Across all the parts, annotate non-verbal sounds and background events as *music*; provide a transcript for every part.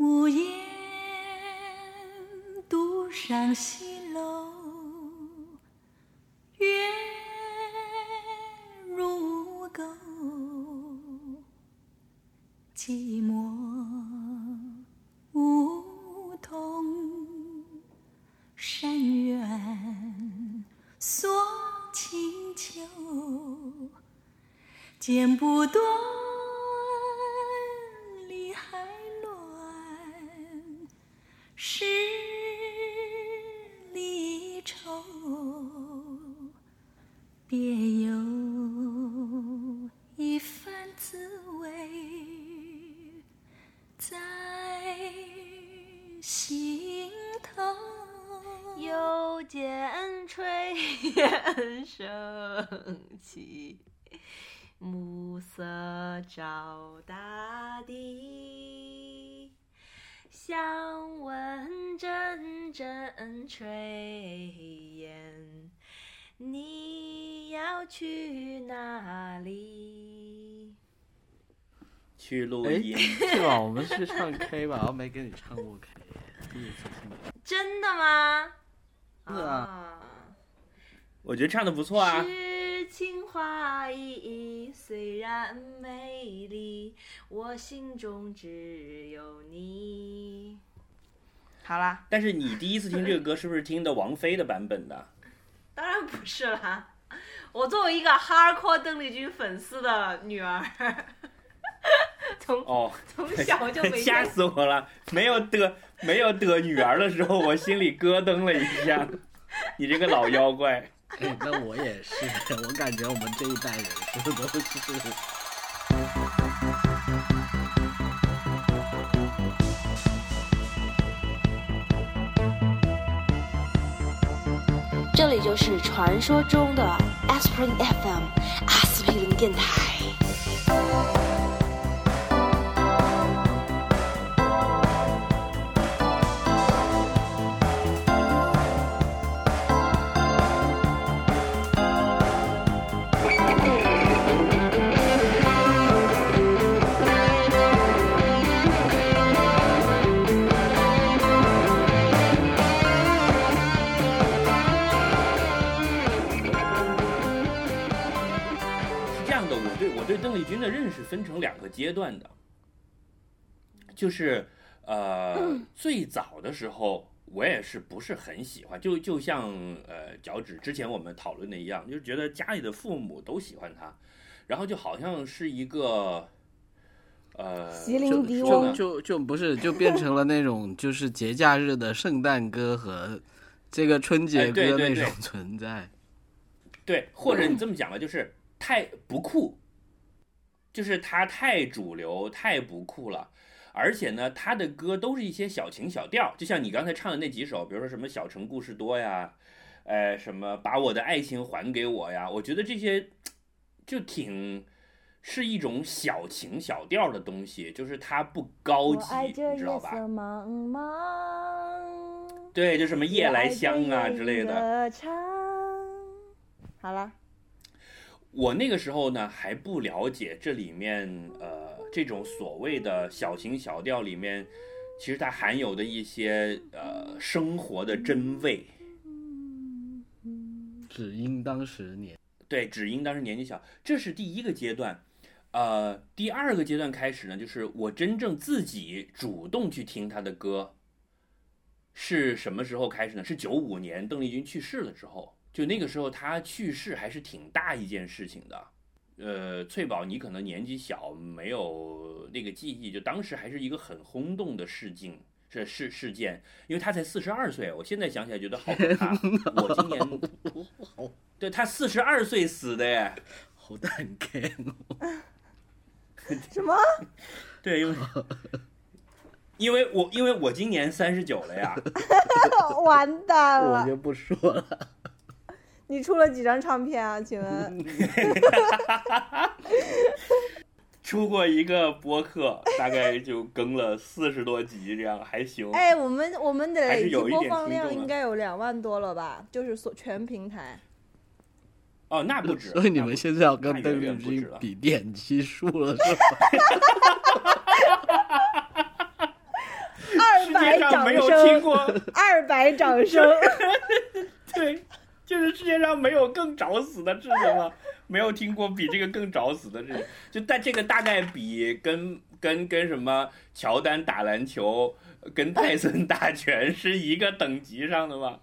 无言独上西去录哎，音。是吧？我们去唱 K 吧？我没跟你唱过 K，第一次听。真的吗？是啊啊我觉得唱的不错啊。诗情画意虽然美丽，我心中只有你。好啦，但是你第一次听这个歌，是不是听的王菲的版本的？当然不是啦，我作为一个 hardcore 邓丽君粉丝的女儿，从哦，从小就没 *laughs* 吓死我了！没有得没有得女儿的时候，我心里咯噔了一下。*laughs* 你这个老妖怪，哎，那我也是，*laughs* 我感觉我们这一代人是不是都是？这里就是传说中的 Aspirin FM 阿司匹林电台。邓丽君的认识分成两个阶段的，就是呃最早的时候，我也是不是很喜欢，就就像呃脚趾之前我们讨论的一样，就是觉得家里的父母都喜欢他，然后就好像是一个呃席琳迪就翁就就就不是，就变成了那种就是节假日的圣诞歌和这个春节歌那种存在。*laughs* 对，或者你这么讲吧，就是太不酷，就是他太主流、太不酷了。而且呢，他的歌都是一些小情小调，就像你刚才唱的那几首，比如说什么“小城故事多”呀，呃，什么“把我的爱情还给我”呀，我觉得这些就挺是一种小情小调的东西，就是它不高级，你知道吧？茫茫，对，就什么夜来香啊之类的。好了，我那个时候呢还不了解这里面呃这种所谓的小情小调里面，其实它含有的一些呃生活的真味。只因当时年。对，只因当时年纪小，这是第一个阶段。呃，第二个阶段开始呢，就是我真正自己主动去听他的歌，是什么时候开始呢？是九五年邓丽君去世了之后，就那个时候他去世还是挺大一件事情的。呃，翠宝，你可能年纪小，没有那个记忆，就当时还是一个很轰动的事情，是事事件，因为他才四十二岁，我现在想起来觉得好可怕。*laughs* 我今年，*laughs* 对他四十二岁死的耶。*laughs* 好蛋 K，什么？对，因为因为我因为我今年三十九了呀，完蛋了！我就不说了。你出了几张唱片啊？请问？*laughs* 出过一个播客，大概就更了四十多集，这样还行。哎，我们我们的累计播有一点放量应该有两万多了吧？就是所全平台。哦，那不止。*laughs* 所以你们现在要跟那邓丽君了比点击数了，是吧？*laughs* 二百掌没有听声，过，二百掌声。对，就是世界上没有更找死的事情了，*laughs* 没有听过比这个更找死的事情。就但这个大概比跟跟跟什么乔丹打篮球，跟泰森打拳是一个等级上的吧？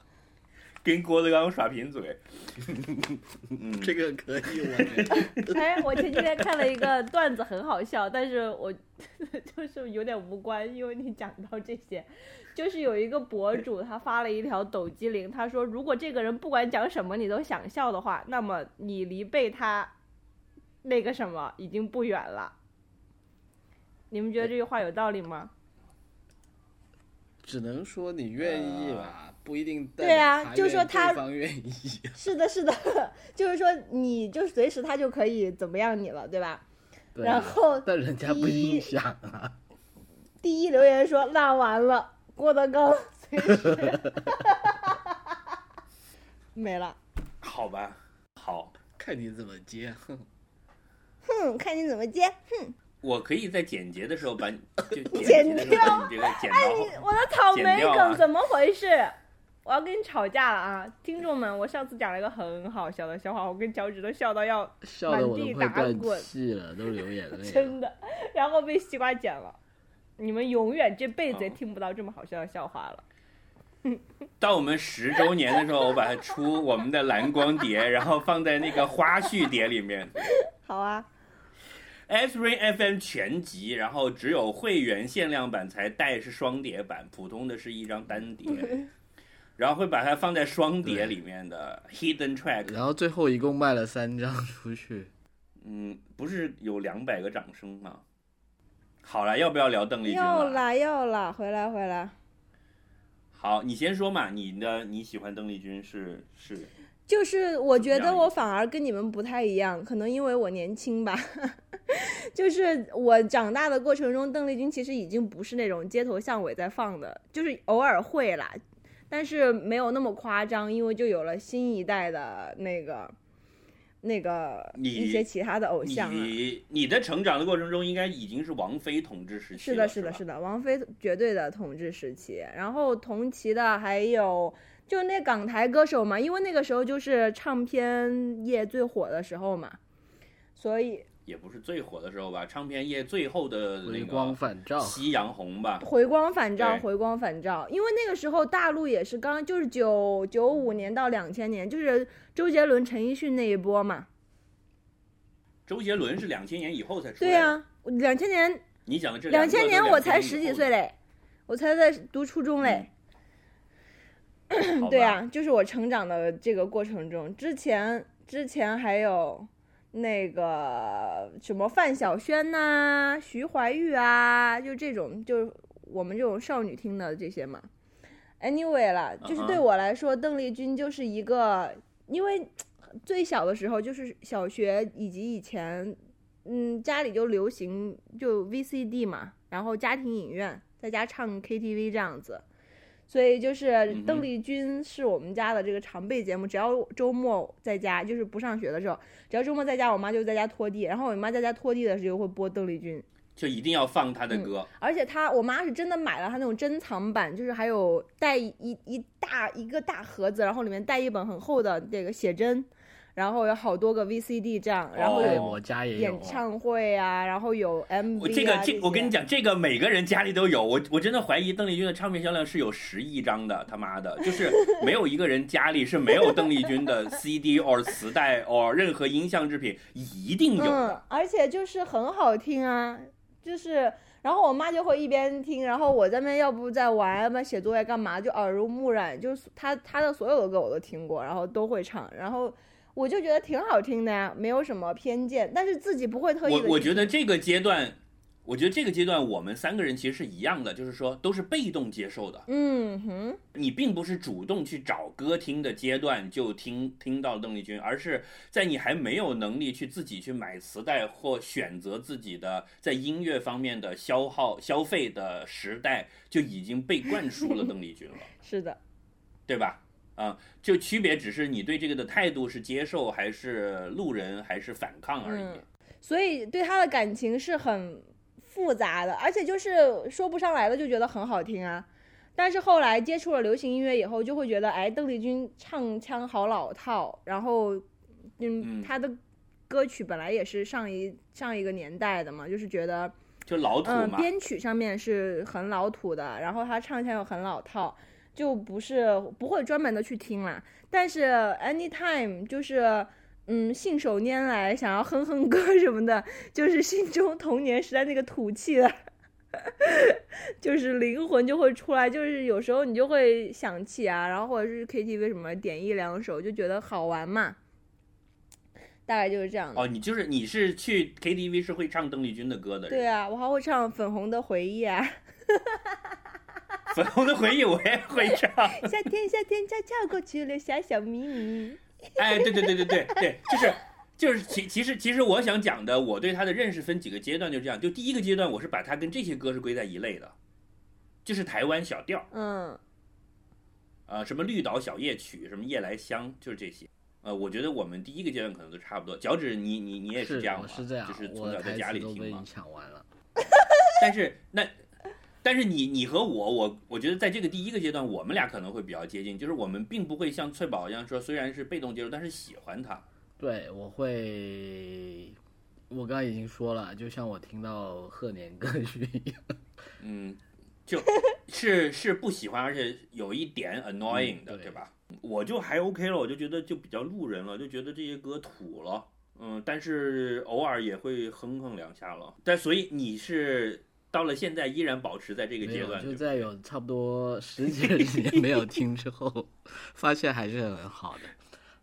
跟郭德纲耍贫嘴，*laughs* 嗯，这个可以，我觉得。*laughs* 哎，我前几天看了一个段子，很好笑，但是我 *laughs* 就是有点无关，因为你讲到这些，就是有一个博主他发了一条抖机灵，他说如果这个人不管讲什么你都想笑的话，那么你离被他那个什么已经不远了。你们觉得这句话有道理吗？只能说你愿意吧，不一定对啊就是说他方愿意。*laughs* 是的，是的，*laughs* 就是说，你就随时他就可以怎么样你了，对吧？对啊然后但人家不一定想啊。第一留言说那完了，郭德纲 *laughs* 随时没了。好吧，好，看你怎么接。哼哼，看你怎么接。我可以在剪辑的时候把你 *laughs* 就剪剪辑的时候把你这个剪到后。*laughs* 我的草莓梗怎么回事？我要跟你吵架了啊！听众们，我上次讲了一个很好笑的笑话，我跟脚趾都笑到要笑的我都满地快断打滚气了，都流眼泪了。*laughs* 真的，然后被西瓜剪了。你们永远这辈子也哦听不到这么好笑的笑话了。到我们十周年的时候，我把它出我们的蓝光碟，然后放在那个花絮碟里面。好啊，S Rain FM 全集，然后只有会员限量版才带是双碟版，普通的是一张单碟。然后会把它放在双碟里面的 Hidden Track。然后最后一共卖了三张出去。嗯，不是有两百个掌声吗？好了，要不要聊邓丽君了？要啦要啦，回来回来。好，你先说嘛，你的你喜欢邓丽君是是就是我觉得我反而跟你们不太一样，可能因为我年轻吧。*laughs* 就是我长大的过程中，邓丽君其实已经不是那种街头巷尾在放的，就是偶尔会啦，但是没有那么夸张，因为就有了新一代的那个那个一些其他的偶像啊。你你的成长的过程中，应该已经是王菲统治时期是的，是的，是的，王菲绝对的统治时期。然后同期的还有就那港台歌手嘛，因为那个时候就是唱片业最火的时候嘛，所以也不是最火的时候吧，唱片业最后的那回个光返照夕阳红吧，回光返照，回光返照。因为那个时候大陆也是刚就是九九五年到两千年，就是周杰伦、陈奕迅那一波嘛。周杰伦是两千年以后才出来的。对呀、两千年你讲的这两个千年我才十几岁嘞，我才在读初中嘞。*clears throat* 对吧啊，就是我成长的这个过程中，之前之前还有那个什么范晓萱呐、徐怀钰啊，就这种，就是我们这种少女听的这些嘛。Anyway 啦，就是对我来说，邓丽君就是一个，因为最小的时候就是小学以及以前，嗯，家里就流行就 VCD 嘛，然后家庭影院在家唱 KTV 这样子。所以就是邓丽君是我们家的这个常备节目，只要周末在家，就是不上学的时候，只要周末在家，我妈就在家拖地，然后我妈在家拖地的时候会播邓丽君，就一定要放他嗯的歌。而且她我妈是真的买了她那种珍藏版，就是还有带一一大一个大盒子，然后里面带一本很厚的这个写真，然后有好多个 VCD 这样，然后哦有对我家也有演。唱会啊，然后有 MV 啊我这个这我跟你讲，这个每个人家里都有。我我真的怀疑邓丽君的唱片销量是有十亿张的，他妈的，*laughs* 就是没有一个人家里是没有邓丽君的 *laughs* CD or 磁带 or 任何音像制品，一定有嗯的。，而且就是很好听啊，就是，然后我妈就会一边听，然后我在那边要不在玩，要不写作业干嘛，就耳濡目染，就是她她的所有的歌我都听过，然后都会唱，然后我就觉得挺好听的呀，没有什么偏见，但是自己不会特意。我我觉得这个阶段，我觉得这个阶段我们三个人其实是一样的，就是说都是被动接受的。嗯哼，你并不是主动去找歌听的阶段就听听到邓丽君，而是在你还没有能力去自己去买磁带或选择自己的在音乐方面的消耗消费的时代，就已经被灌输了 *laughs* 邓丽君了，是的，对吧？啊、就区别只是你对这个的态度是接受还是路人还是反抗而已。嗯所以对他的感情是很复杂的，而且就是说不上来的就觉得很好听啊。但是后来接触了流行音乐以后，就会觉得，哎，邓丽君唱腔好老套，然后，嗯嗯，她的歌曲本来也是上一上一个年代的嘛，就是觉得，就老土嗯，嘛。编曲上面是很老土的，然后她唱腔又很老套，就不是不会专门的去听啦。但是 anytime 就是。嗯，信手拈来，想要哼哼歌什么的，就是心中童年时代那个土气的，*laughs* 就是灵魂就会出来。就是有时候你就会想起啊，然后或者是 KTV 什么点一两首，就觉得好玩嘛。大概就是这样的。哦，你就是你是去 KTV 是会唱邓丽君的歌的人。对啊，我还会唱《粉红的回忆》啊。*laughs* *laughs* 粉红的回忆我也会唱。夏天，夏天悄悄过去，了，小小秘密。哎，对对对对对对，就是就是其其实其实我想讲的，我对他的认识分几个阶段，就这样。就第一个阶段，我是把他跟这些歌是归在一类的，就是台湾小调，嗯呃，什么绿岛小夜曲，什么夜来香，就是这些。呃，我觉得我们第一个阶段可能都差不多。脚趾，你你你也是这样吗？我是这样，就是从小在家里词都被你听嘛。抢完了。但是那。但是你你和我我我觉得在这个第一个阶段，我们俩可能会比较接近，就是我们并不会像翠宝一样说，虽然是被动接受，但是喜欢他。对，我会，我刚刚已经说了，就像我听到贺年歌曲一样。嗯，就 *laughs* 是是不喜欢，而且有一点 annoying 的，嗯对对吧？我就还 OK 了，我就觉得就比较路人了，就觉得这些歌土了，嗯，但是偶尔也会哼哼两下了。但所以你是到了现在依然保持在这个，阶段，就在有差不多十几二 *laughs* 十年没有听之后，发现还是很好的，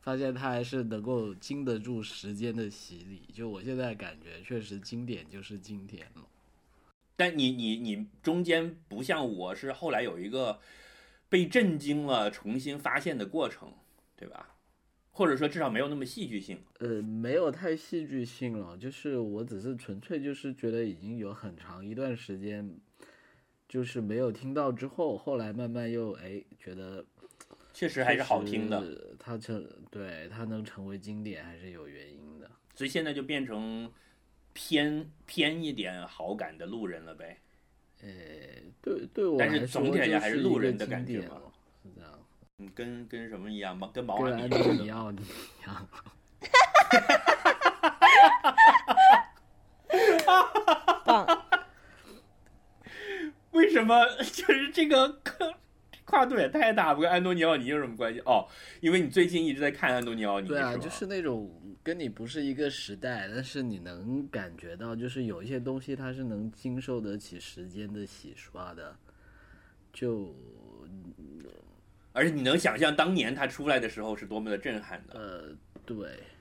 发现它还是能够经得住时间的洗礼。就我现在感觉，确实经典就是经典了。但你你你中间不像我是后来有一个被震惊了、重新发现的过程，对吧？或者说至少没有那么戏剧性。呃，没有太戏剧性了，就是我只是纯粹就是觉得已经有很长一段时间，就是没有听到之后，后来慢慢又哎觉得确实还是好听的，确实它成对它能成为经典还是有原因的。所以现在就变成偏偏一点好感的路人了呗。呃，对对我但是总体来讲还是路人的感觉嘛，是这样。嗯，跟跟什么一样吗？跟毛跟阿敏安东尼。奥尼一样，棒，*laughs* 为什么 *laughs* 就是这个跨度也太大？不跟安东尼奥尼有什么关系？哦，因为你最近一直在看安东尼奥尼，对啊，就是那种跟你不是一个时代，但是你能感觉到，就是有一些东西它是能经受得起时间的洗刷的，就而且你能想象当年他出来的时候是多么的震撼的。呃，对，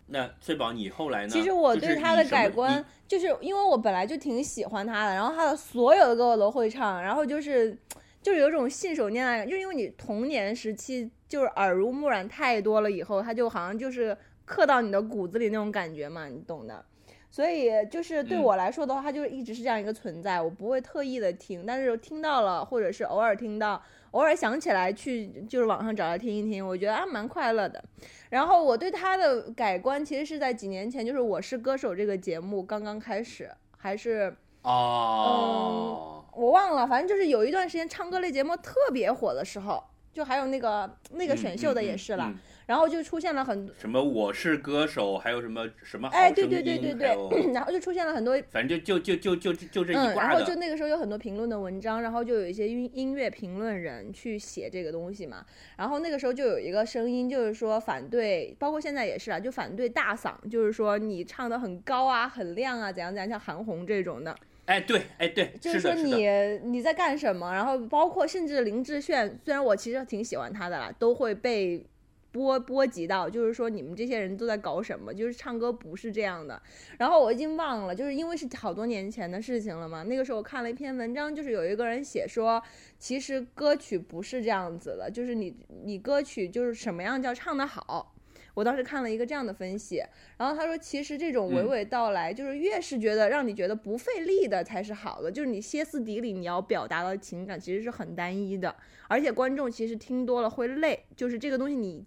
那翠宝，你后来呢？其实我对他的改观，就是因为我本来就挺喜欢他的，然后他的所有的歌我都会唱，然后就是就是有种信手拈来感，就是因为你童年时期就是耳濡目染太多了，以后他就好像就是刻到你的骨子里那种感觉嘛，你懂的。所以就是对嗯我来说的话，他就一直是这样一个存在，我不会特意的听，但是听到了，或者是偶尔听到，偶尔想起来去就是网上找来听一听，我觉得啊蛮快乐的。然后我对他的改观其实是在几年前，就是《我是歌手》这个节目刚刚开始，还是哦，我忘了，反正就是有一段时间唱歌类节目特别火的时候，就还有那个那个选秀的也是了，嗯嗯嗯然后就出现了很，什么我是歌手，还有什么什么好哎，对对对对对，然后就出现了很多反正就就就就就就这一嗯，然后就。那个时候有很多评论的文章，然后就有一些音音乐评论人去写这个东西嘛。然后那个时候就有一个声音，就是说反对，包括现在也是啊，就反对大嗓，就是说你唱的很高啊、很亮啊，怎样怎样，像韩红这种的，哎，对，哎对，就是说。你你在干什么？然后包括甚至林志炫，虽然我其实挺喜欢他的啦，都会被。波波及到，就是说你们这些人都在搞什么？就是唱歌不是这样的。然后我已经忘了，就是因为是好多年前的事情了嘛。那个时候我看了一篇文章，就是有一个人写说，其实歌曲不是这样子的，就是你你歌曲就是什么样叫唱得好。我当时看了一个这样的分析，然后他说，其实这种娓嗯娓道来，就是越是觉得让你觉得不费力的才是好的，就是你歇斯底里你要表达的情感其实是很单一的，而且观众其实听多了会累，就是这个东西你。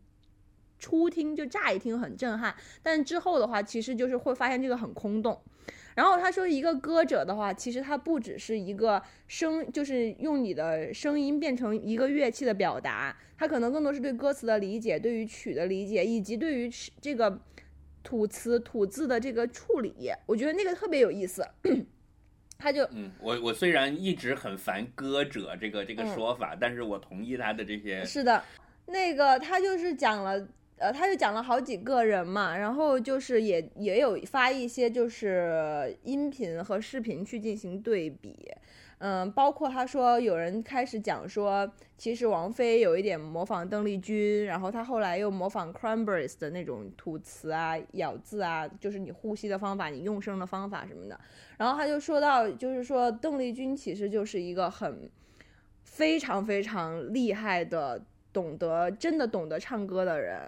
初听就乍一听很震撼，但之后的话，其实就是会发现这个很空洞。然后他说，一个歌者的话，其实他不只是一个声，就是用你的声音变成一个乐器的表达，他可能更多是对歌词的理解，对于曲的理解，以及对于这个吐词吐字的这个处理。我觉得那个特别有意思。他就嗯，我我虽然一直很烦“歌者”这个这个嗯说法，但是我同意他的这些。是的，那个他就是讲了，呃，他就讲了好几个人嘛，然后就是也也有发一些就是音频和视频去进行对比，嗯，包括他说有人开始讲说，其实王菲有一点模仿邓丽君，然后他后来又模仿 Cranberries 的那种吐词啊、咬字啊，就是你呼吸的方法、你用声的方法什么的。然后他就说到，就是说邓丽君其实就是一个很非常非常厉害的，懂得真的懂得唱歌的人，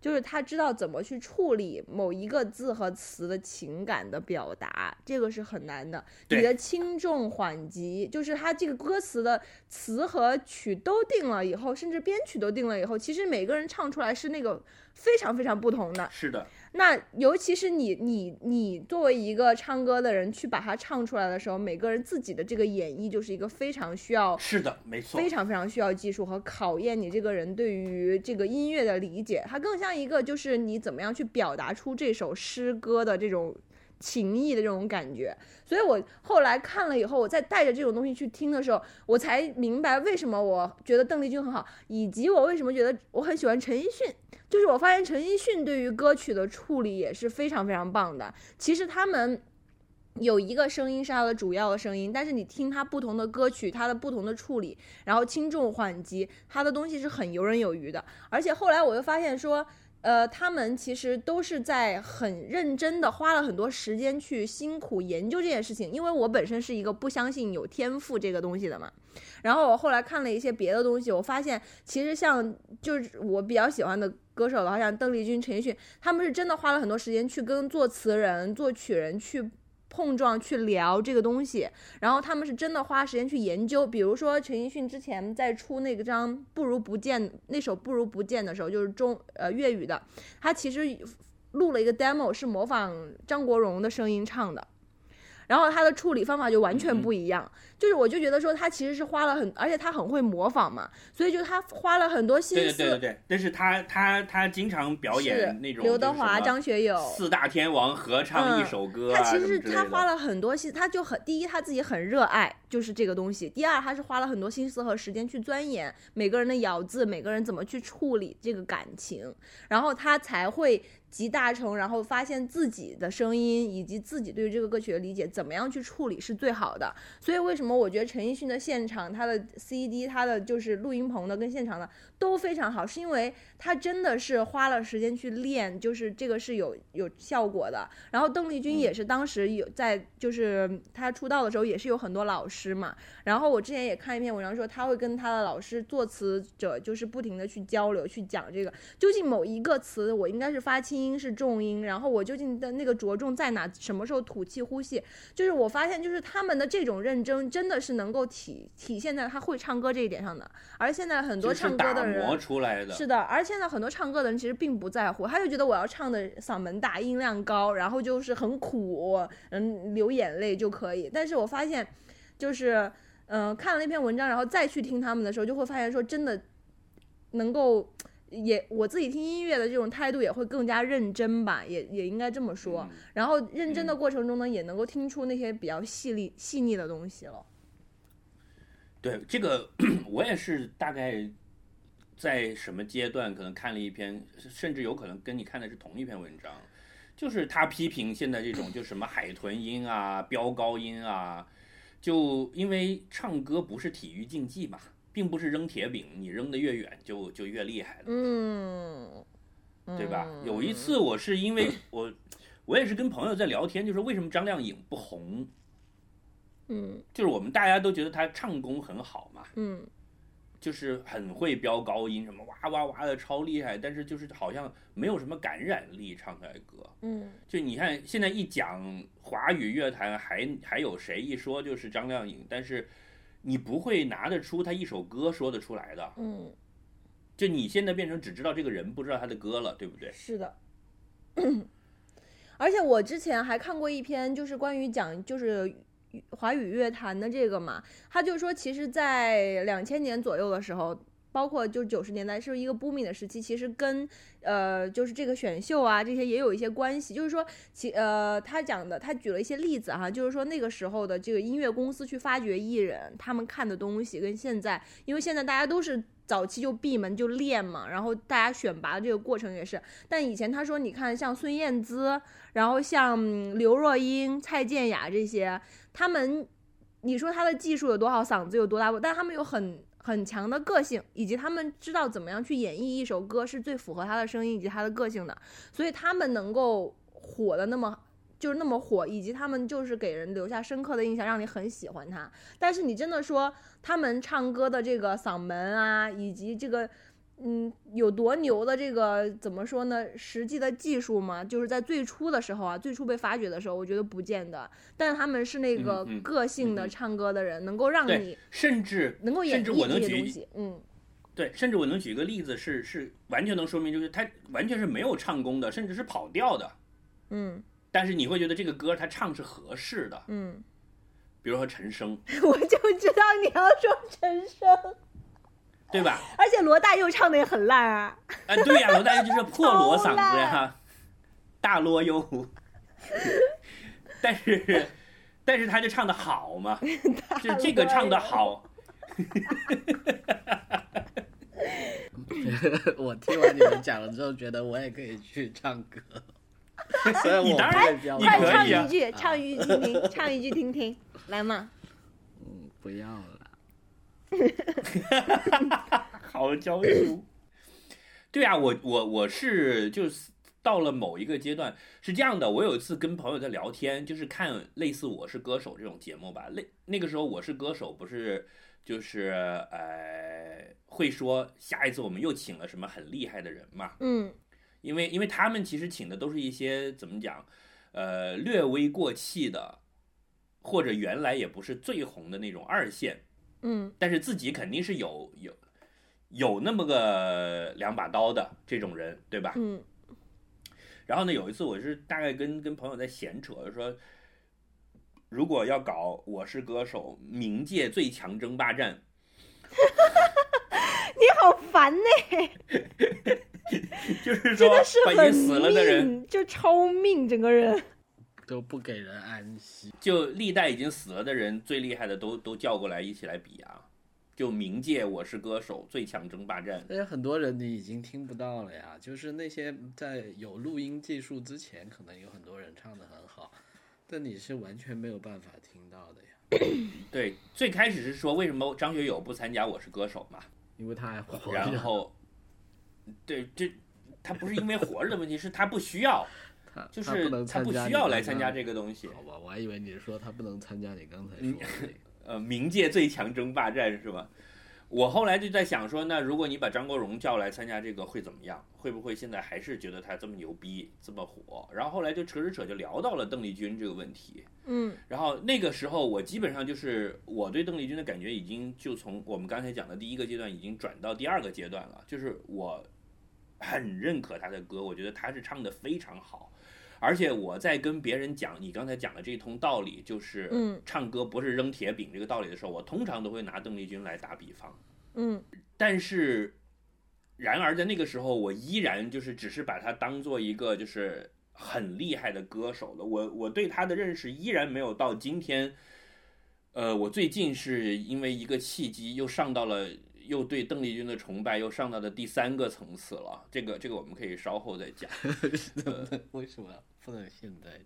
就是他知道怎么去处理某一个字和词的情感的表达，这个是很难的。你的轻重缓急，就是他这个歌词的词和曲都定了以后，甚至编曲都定了以后，其实每个人唱出来是那个非常非常不同的。是的，那尤其是你你你作为一个唱歌的人去把它唱出来的时候，每个人自己的这个演绎就是一个非常需要是的，没错非。常非常需要技术和考验你这个人对于这个音乐的理解，它更像一个就是你怎么样去表达出这首诗歌的这种情谊的这种感觉。所以我后来看了以后，我再带着这种东西去听的时候，我才明白为什么我觉得邓丽君很好，以及我为什么觉得我很喜欢陈奕迅。就是我发现陈奕迅对于歌曲的处理也是非常非常棒的。其实他们有一个声音是他的主要的声音，但是你听他不同的歌曲，他的不同的处理，然后轻重缓急，他的东西是很游刃有余的。而且后来我又发现说，呃，他们其实都是在很认真的花了很多时间去辛苦研究这件事情。因为我本身是一个不相信有天赋这个东西的嘛，然后我后来看了一些别的东西，我发现其实像就是我比较喜欢的歌手的话，像邓丽君、陈奕迅，他们是真的花了很多时间去跟作词人、作曲人去。碰撞去聊这个东西，然后他们是真的花时间去研究。比如说陈奕迅之前在出那个张《不如不见》那首《不如不见》的时候，就是中呃粤语的，他其实录了一个 demo 是模仿张国荣的声音唱的，然后他的处理方法就完全不一样。就是我就觉得说他其实是花了很，而且他很会模仿嘛，所以就他花了很多心思。对对对对，但是他他他经常表是演那种刘德华、张学友，四大天王合唱一嗯首歌啊，他其实是他花了很多心，他就很第一他自己很热爱就是这个东西，第二他是花了很多心思和时间去钻研每个人的咬字，每个人怎么去处理这个感情，然后他才会集大成，然后发现自己的声音以及自己对于这个歌曲的理解，怎么样去处理是最好的。所以为什么我觉得陈奕迅的现场，他的 CD，他的就是录音棚的跟现场的都非常好，是因为他真的是花了时间去练，就是这个是有有效果的。然后邓丽君也是当时有在，就是她出道的时候也是有很多老师嘛。然后我之前也看一篇文章说，他会跟他的老师作词者就是不停的去交流，去讲这个究竟某一个词我应该是发轻音是重音，然后我究竟的那个着重在哪，什么时候吐气呼气，就是我发现就是他们的这种认真真的是能够体体现在他会唱歌这一点上的。而现在很多唱歌的人磨出来的，是的，而现在很多唱歌的人其实并不在乎，他就觉得我要唱的嗓门大、音量高，然后就是很苦，嗯，流眼泪就可以。但是我发现，就是嗯、呃看了那篇文章，然后再去听他们的时候，就会发现说真的能够。也我自己听音乐的这种态度也会更加认真吧，也也应该这么说。嗯然后认真的过程中呢，也能够听出那些比较细腻细腻的东西了。对这个，*clears throat* 我也是大概在什么阶段可能看了一篇，甚至有可能跟你看的是同一篇文章，就是他批评现在这种就什么海豚音啊、飙高音啊，就因为唱歌不是体育竞技嘛，并不是扔铁饼，你扔得越远就就越厉害了。嗯，对吧？有一次我是因为我，我也是跟朋友在聊天，就是为什么张靓颖不红，嗯就是我们大家都觉得她唱功很好嘛，嗯就是很会飙高音，什么哇哇哇的超厉害，但是就是好像没有什么感染力唱出来歌。嗯就你看现在一讲华语乐坛还还有谁一说就是张靓颖，但是你不会拿得出他一首歌说得出来的。嗯，就你现在变成只知道这个人，不知道他的歌了，对不对？是的。*clears throat* 而且我之前还看过一篇，就是关于讲就是华语乐坛的这个嘛，他就说，其实，在两千年左右的时候，包括就九十年代是一个 booming 的时期，其实跟呃就是这个选秀啊这些也有一些关系。就是说，其呃他讲的，他举了一些例子哈，就是说那个时候的这个音乐公司去发掘艺人，他们看的东西跟现在，因为现在大家都是。早期就闭门就练嘛，然后大家选拔的这个过程也是。但以前他说，你看像孙燕姿，然后像刘若英、蔡健雅这些，他们，你说他的技术有多好，嗓子有多大，但他们有很很强的个性，以及他们知道怎么样去演绎一首歌是最符合他的声音以及他的个性的，所以他们能够火的那么。就是那么火，以及他们就是给人留下深刻的印象，让你很喜欢他。但是你真的说他们唱歌的这个嗓门啊，以及这个嗯有多牛的这个怎么说呢？实际的技术嘛，就是在最初的时候啊，最初被发掘的时候，我觉得不见得。但是他们是那个个性的唱歌的人，能够让你甚至能够演绎这些东西。嗯，对，甚至我能举一个例子，是是完全能说明，就是他完全是没有唱功的，甚至是跑调的。嗯。但是你会觉得这个歌他唱是合适的，嗯，比如说陈升，*laughs* 我就知道你要说陈升，对吧？而且罗大佑唱的也很烂啊，啊，对呀，罗大佑就是破 *laughs* 锣嗓子呀，大罗优，*laughs* 但是但是他就唱的好嘛，*laughs* 就这个唱的好，我听完你们讲了之后，觉得我也可以去唱歌。你当然，你快唱一句，唱一句听听，唱一句听听，来嘛。嗯，不要了。*laughs* 好娇羞。对啊，我我我是就是到了某一个阶段是这样的，我有一次跟朋友在聊天，就是看类似《我是歌手》这种节目吧。那那个时候《我是歌手》不是就是呃会说下一次我们又请了什么很厉害的人嘛？嗯。因为，因为他们其实请的都是一些怎么讲，呃，略微过气的，或者原来也不是最红的那种二线，嗯，但是自己肯定是有有有那么个两把刀的这种人，对吧？嗯。然后呢，有一次我是大概跟跟朋友在闲扯，说如果要搞《我是歌手》冥界最强争霸战，*laughs* 你好烦呢。*laughs* 就是说，把已经死了的人就超命，整个人都不给人安息。就历代已经死了的人，最厉害的都都叫过来一起来比啊！就冥界我是歌手最强争霸战。但是很多人你已经听不到了呀，就是那些在有录音技术之前，可能有很多人唱的很好，但你是完全没有办法听到的呀。*coughs* 对，最开始是说为什么张学友不参加我是歌手嘛？因为他还活着。然后。对，这他不是因为活着的问题，是他不需要，他就是他不需要来参加这个东西。好吧，我还以为你是说他不能参加你刚才说的呃冥界最强争霸战是吧？我后来就在想说，那如果你把张国荣叫来参加这个会怎么样？会不会现在还是觉得他这么牛逼，这么火？然后后来就扯着扯就聊到了邓丽君这个问题。嗯，然后那个时候我基本上就是我对邓丽君的感觉已经就从我们刚才讲的第一个阶段已经转到第二个阶段了，就是我。很认可她的歌，我觉得她是唱的非常好，而且我在跟别人讲你刚才讲的这一通道理，就是唱歌不是扔铁饼这个道理的时候，我通常都会拿邓丽君来打比方。嗯，但是，然而在那个时候，我依然就是只是把她当做一个就是很厉害的歌手了。我我对她的认识依然没有到今天。呃，我最近是因为一个契机又上到了。又对邓丽君的崇拜又上到了第三个层次了，这个这个我们可以稍后再讲。*laughs* 为什么不能现在？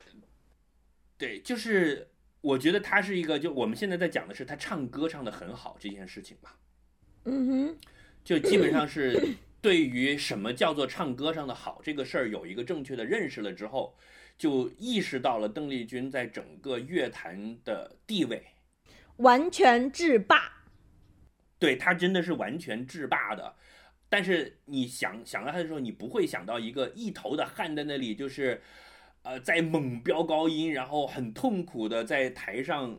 对，就是我觉得他是一个，就我们现在在讲的是他唱歌唱的很好这件事情吧。嗯哼，就基本上是对于什么叫做唱歌唱的好这个事儿有一个正确的认识了之后，就意识到了邓丽君在整个乐坛的地位，完全制霸。对他真的是完全制霸的，但是你想想到他的时候，你不会想到一个一头的汗在那里，就是，呃，在猛飙高音，然后很痛苦的在台上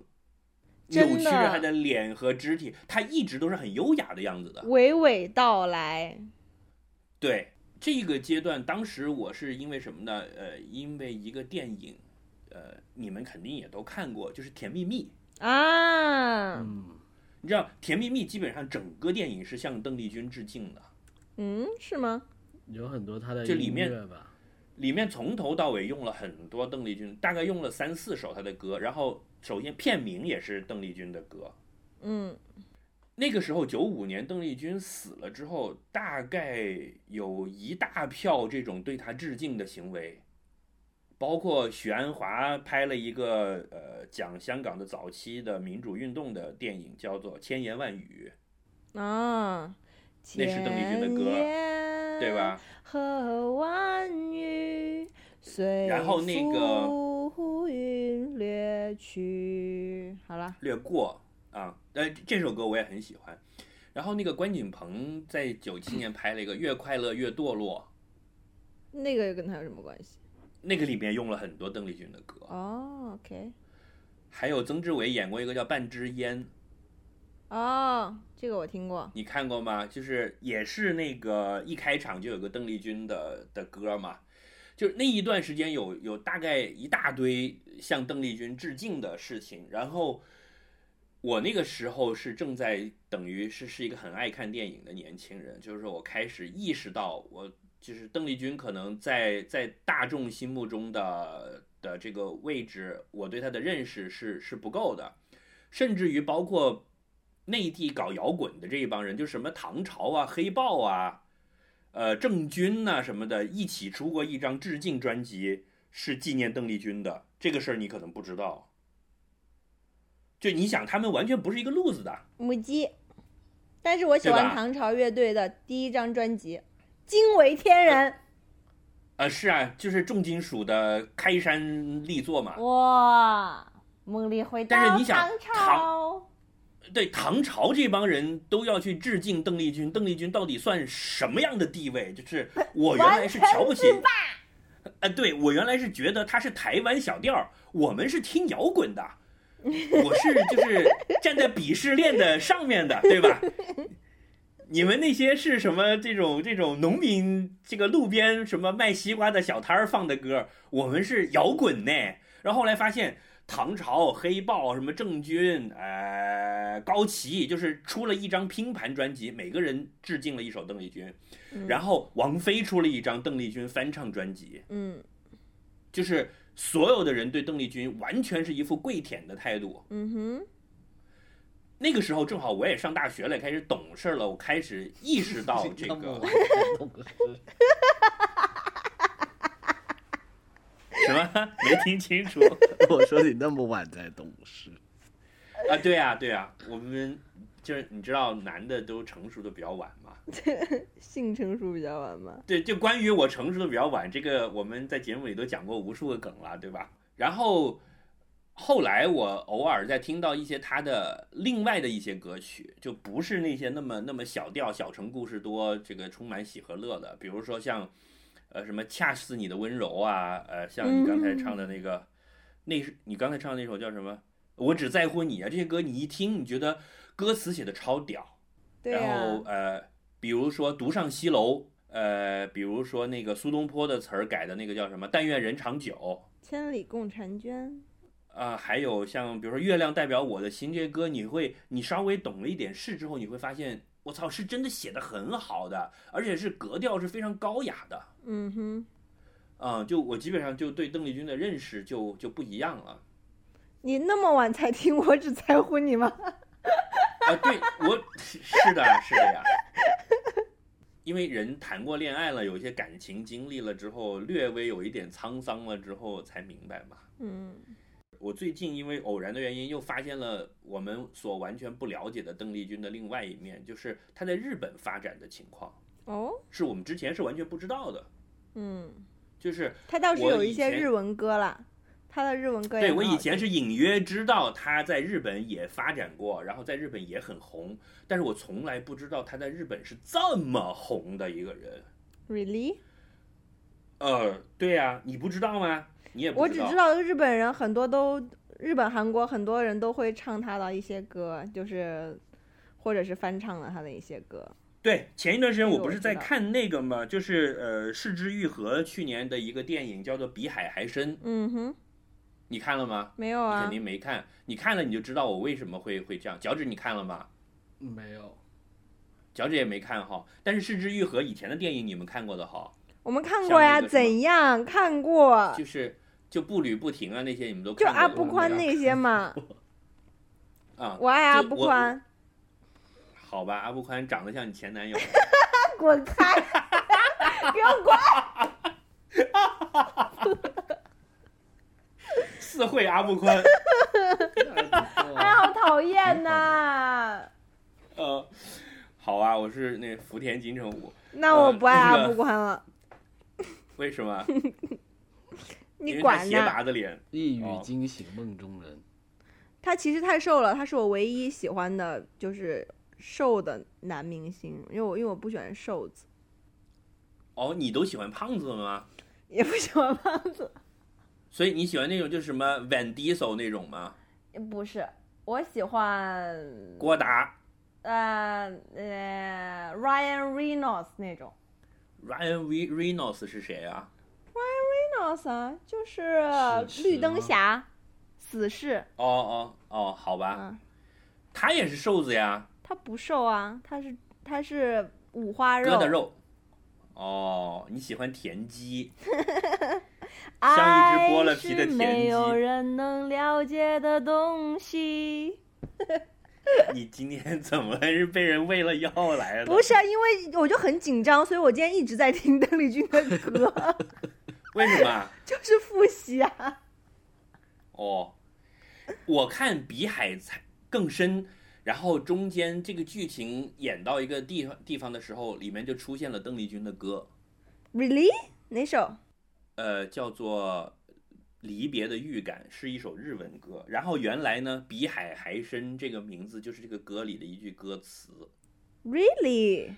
扭曲着他的脸和肢体，他一直都是很优雅的样子的，娓娓道来。对，这个阶段，当时我是因为什么呢？呃，因为一个电影，呃，你们肯定也都看过，就是《甜蜜蜜》。啊，嗯，你知道，《甜蜜蜜》基本上整个电影是向邓丽君致敬的，嗯，是吗？有很多他的音这里面吧，里面从头到尾用了很多邓丽君，大概用了三四首她的歌。然后，首先片名也是邓丽君的歌。嗯，那个时候，九五年邓丽君死了之后，大概有一大票这种对她致敬的行为，包括许鞍华拍了一个呃讲香港的早期的民主运动的电影，叫做《千言万语啊，那是邓丽君的歌对吧？和万语随然后那个浮云掠去。好了，略过啊，呃，这首歌我也很喜欢。然后那个关锦鹏在九七年拍了一个《越快乐越堕落那个跟他有什么关系？》，那个里面用了很多邓丽君的歌，哦，OK，还有曾志伟演过一个叫《半支烟》，哦，这个我听过。你看过吗？就是也是那个一开场就有个邓丽君的的歌嘛，就是那一段时间有有大概一大堆向邓丽君致敬的事情，然后我那个时候是正在等于是是一个很爱看电影的年轻人，就是说我开始意识到我就是邓丽君可能在在大众心目中的的这个位置，我对她的认识是是不够的，甚至于包括。内地搞摇滚的这一帮人，就什么唐朝啊、黑豹啊、呃郑钧呐、什么的，一起出过一张致敬专辑，是纪念邓丽君的。这个事儿你可能不知道。就你想，他们完全不是一个路子的。母鸡，但是我喜欢唐朝乐队的第一张专辑《惊为天人呃，是啊，就是重金属的开山力作嘛》。。哇，梦里回到但是你想唐朝。对唐朝这帮人都要去致敬邓丽君，邓丽君到底算什么样的地位？就是我原来是瞧不起，呃，对我原来是觉得她是台湾小调，我们是听摇滚的，*laughs* 我是就是站在鄙视链的上面的，对吧？你们那些是什么这种这种农民这个路边什么卖西瓜的小摊儿放的歌，我们是摇滚呢。然后后来发现。唐朝、黑豹、什么郑钧、呃高旗，就是出了一张拼盘专辑，每个人致敬了一首邓丽君。嗯然后王菲出了一张邓丽君翻唱专辑，嗯就是所有的人对邓丽君完全是一副跪舔的态度。嗯哼，那个时候正好我也上大学了，开始懂事了，我开始意识到 *laughs* 这个 *laughs* 什么没听清楚 *laughs* 我说你那么晚才懂事，啊？对啊，对啊，我们就是你知道，男的都成熟的比较晚嘛。性成熟比较晚嘛。对，就关于我成熟的比较晚，这个我们在节目里都讲过无数个梗了，对吧？然后后来我偶尔在听到一些他的另外的一些歌曲，就不是那些那么那么小调、小城故事多，这个充满喜和乐的，比如说像呃什么恰似你的温柔啊，呃像你刚才唱的那个，那是你刚才唱的那首叫什么？我只在乎你啊！这些歌你一听，你觉得歌词写的超屌，然对然、后呃，比如说《独上西楼》，呃，比如说那个苏东坡的词儿改的那个叫什么“但愿人长久千里共婵娟。”啊、还有像比如说“月亮代表我的心”这些歌，你会你稍微懂了一点事之后，你会发现，我操，是真的写的很好的，而且是格调是非常高雅的。嗯哼，啊、就我基本上就对邓丽君的认识就就不一样了。你那么晚才听，我只在乎你吗？*laughs* 啊，对我是是的，是的呀。因为人谈过恋爱了，有一些感情经历了之后，略微有一点沧桑了之后，才明白嘛。嗯我最近因为偶然的原因，又发现了我们所完全不了解的邓丽君的另外一面，就是她在日本发展的情况，哦，是我们之前是完全不知道的。嗯，就是她倒是有一些日文歌啦，她的日文歌也对我以前是隐约知道她在日本也发展过，然后在日本也很红，但是我从来不知道她在日本是这么红的一个人。really，呃，对呀、你不知道吗？你也不我知道。只知道日本人很多都，日本、韩国很多人都会唱他的一些歌，就是或者是翻唱了他的一些歌。对，前一段时间我不是在看那个吗？就是呃，市之愈合去年的一个电影叫做《比海还深》，嗯哼，你看了吗？没有啊你肯，定没看，你看了你就知道我为什么会会这样。脚趾你看了吗？没有，脚趾也没看哈，但是市之愈合以前的电影你们看过的哈，我们看过呀，怎样看过？就是就步履不停啊那些你们都就阿不宽那些嘛，啊，我爱阿就我布宽，好吧，阿不宽长得像你前男友，*laughs* 滚开，*laughs* 给我滚！*laughs* 四会阿不宽，哎，好讨厌呐！呃，好啊，我是那福田金城武，那我不爱阿布宽了，为什么？因你管呢？拔的脸，一语哦惊醒梦中人。他其实太瘦了，他是我唯一喜欢的，就是瘦的男明星，因为我因为我不喜欢瘦子，哦，你都喜欢胖子吗？也不喜欢胖子。*laughs* 所以你喜欢那种就是什么 Van Diesel 那种吗？不是，我喜欢郭达、呃呃 Ryan Reynolds 那种。Ryan Re- Reynolds 是谁啊？Reynolds 啊，就是绿灯侠，死侍。哦哦哦，好吧，嗯，他也是瘦子呀，他不瘦啊，他是他是五花肉。疙瘩肉。哦，你喜欢田鸡？爱像一只剥了皮的田鸡没有人能了解的东西。你今天怎么是被人喂了药来了？不是，啊，因为我就很紧张，所以我今天一直在听邓丽君的歌，*laughs* 为什么？*laughs* 就是复习啊。哦，我看比海才更深，然后中间这个剧情演到一个地方地方的时候，里面就出现了邓丽君的歌，Really？哪首？呃，叫做《离别的预感》，是一首日文歌。然后原来呢，比海还深这个名字就是这个歌里的一句歌词。Really？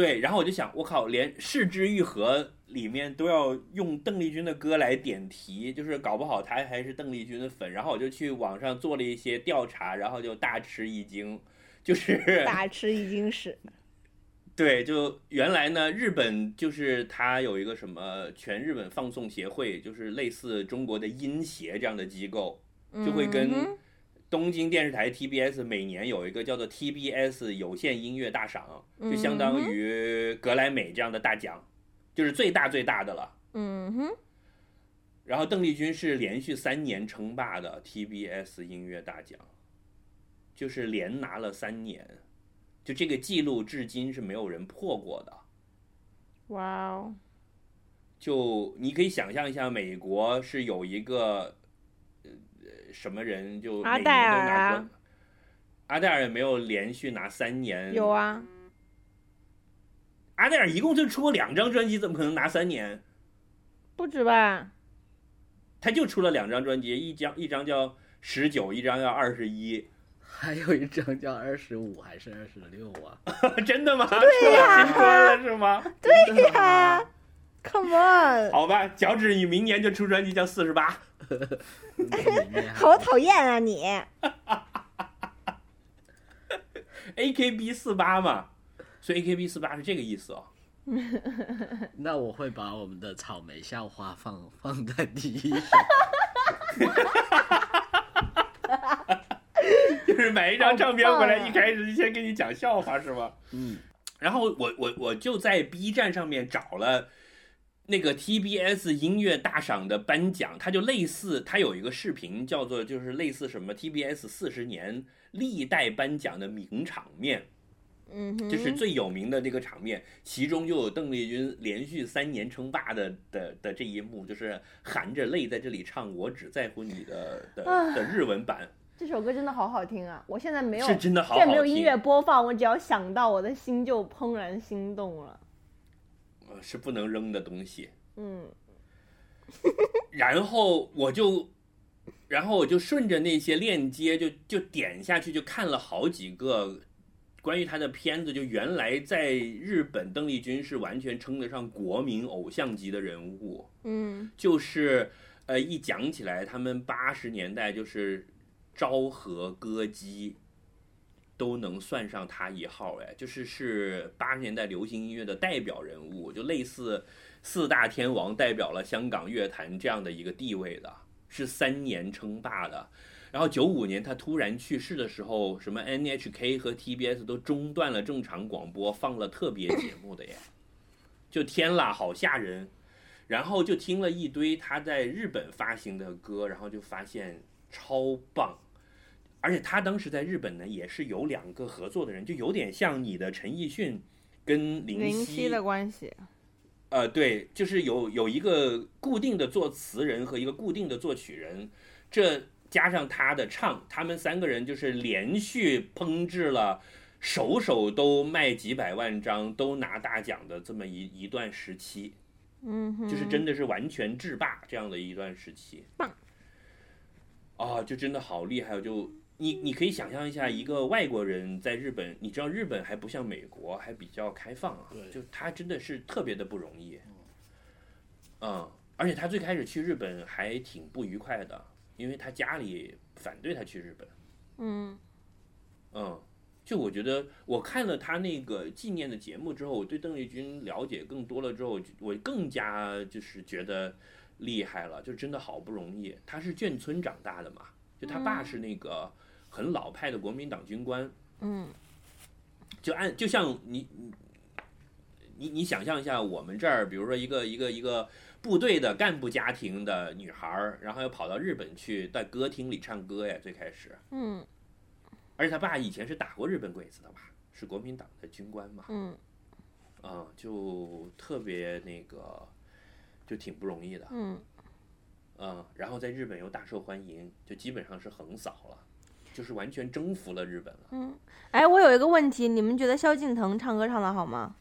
对，然后我就想，我靠，连《失之愈合》里面都要用邓丽君的歌来点题，就是搞不好他还是邓丽君的粉。然后我就去网上做了一些调查，然后就大吃一惊，就是大吃一惊是。*laughs* 对，就原来呢，日本就是它有一个什么全日本放送协会，就是类似中国的音协这样的机构，就会嗯跟哼东京电视台 TBS 每年有一个叫做 TBS 有线音乐大赏，就相嗯当于格莱美这样的大奖，就是最大最大的了。嗯哼，然后邓丽君是连续三年称霸的 TBS 音乐大奖，就是连拿了三年，就这个记录至今是没有人破过的。哇哦，就你可以想象一下，美国是有一个呃什么人就阿黛尔拿啊阿黛尔也没有连续拿三年。有啊，阿黛尔一共就出过两张专辑，怎么可能拿三年？不止吧？他就出了两张专辑，一张一张叫十九，一张叫二十一。还有一张叫二十五还是二十六啊？*laughs* 真的吗？对呀出了新歌了是吗？对呀，Come on，好吧，脚趾你明年就出专辑叫四十八。*laughs* 好讨厌啊你！*laughs* AKB 四八嘛，所以 AKB 四八是这个意思哦。*laughs* 那我会把我们的草莓校花放放在第一首。就是买一张唱片回来，一开始就先给你讲笑话是吗？嗯，然后我我我就在 B 站上面找了那个 TBS 音乐大赏的颁奖，它就类似，它有一个视频叫做就是类似什么 TBS 四十年历代颁奖的名场面，嗯哼，就是最有名的那个场面，其中就有邓丽君连续三年称霸的的的这一幕，就是含着泪在这里唱《我只在乎你的》的的日文版，这首歌真的好好听啊！我现在没有，是真的好好听。现在没有音乐播放，我只要想到，我的心就怦然心动了。呃是不能扔的东西。嗯，*laughs* 然后我就，然后我就顺着那些链接就就点下去，就看了好几个关于他的片子。就原来在日本，邓丽君是完全称得上国民偶像级的人物。嗯就是呃，一讲起来，他们八十年代就是昭和歌姬，都能算上他一号，哎，就是是八十年代流行音乐的代表人物，就类似四大天王代表了香港乐坛这样的一个地位的，是三年称霸的。然后九五年他突然去世的时候，什么 NHK 和 TBS 都中断了正常广播，放了特别节目的耶，就天啦，好吓人。然后就听了一堆他在日本发行的歌，然后就发现超棒。而且他当时在日本呢，也是有两个合作的人，就有点像你的陈奕迅跟林林夕的关系，呃，对，就是有有一个固定的作词人和一个固定的作曲人，这加上他的唱，他们三个人就是连续烹制了首首都卖几百万张、都拿大奖的这么一一段时期，嗯哼，就是真的是完全制霸这样的一段时期。棒！啊，就真的好厉害！就你你可以想象一下，一个外国人在日本，你知道日本还不像美国，还比较开放啊，对就他真的是特别的不容易。嗯，而且他最开始去日本还挺不愉快的，因为他家里反对他去日本。嗯嗯，就我觉得我看了他那个纪念的节目之后，我对邓丽君了解更多了之后，我更加就是觉得厉害了，就真的好不容易。他是眷村长大的嘛，就他爸是那个很老派的国民党军官，嗯。就按就像你你你你想象一下，我们这儿比如说一个一个一个部队的干部家庭的女孩儿，然后又跑到日本去在歌厅里唱歌呀，最开始。嗯。而且他爸以前是打过日本鬼子的吧，是国民党的军官嘛，嗯。啊、就特别那个，就挺不容易的，嗯，嗯，然后在日本又大受欢迎，就基本上是横扫了，就是完全征服了日本了。嗯哎，我有一个问题，你们觉得萧敬腾唱歌唱的好吗？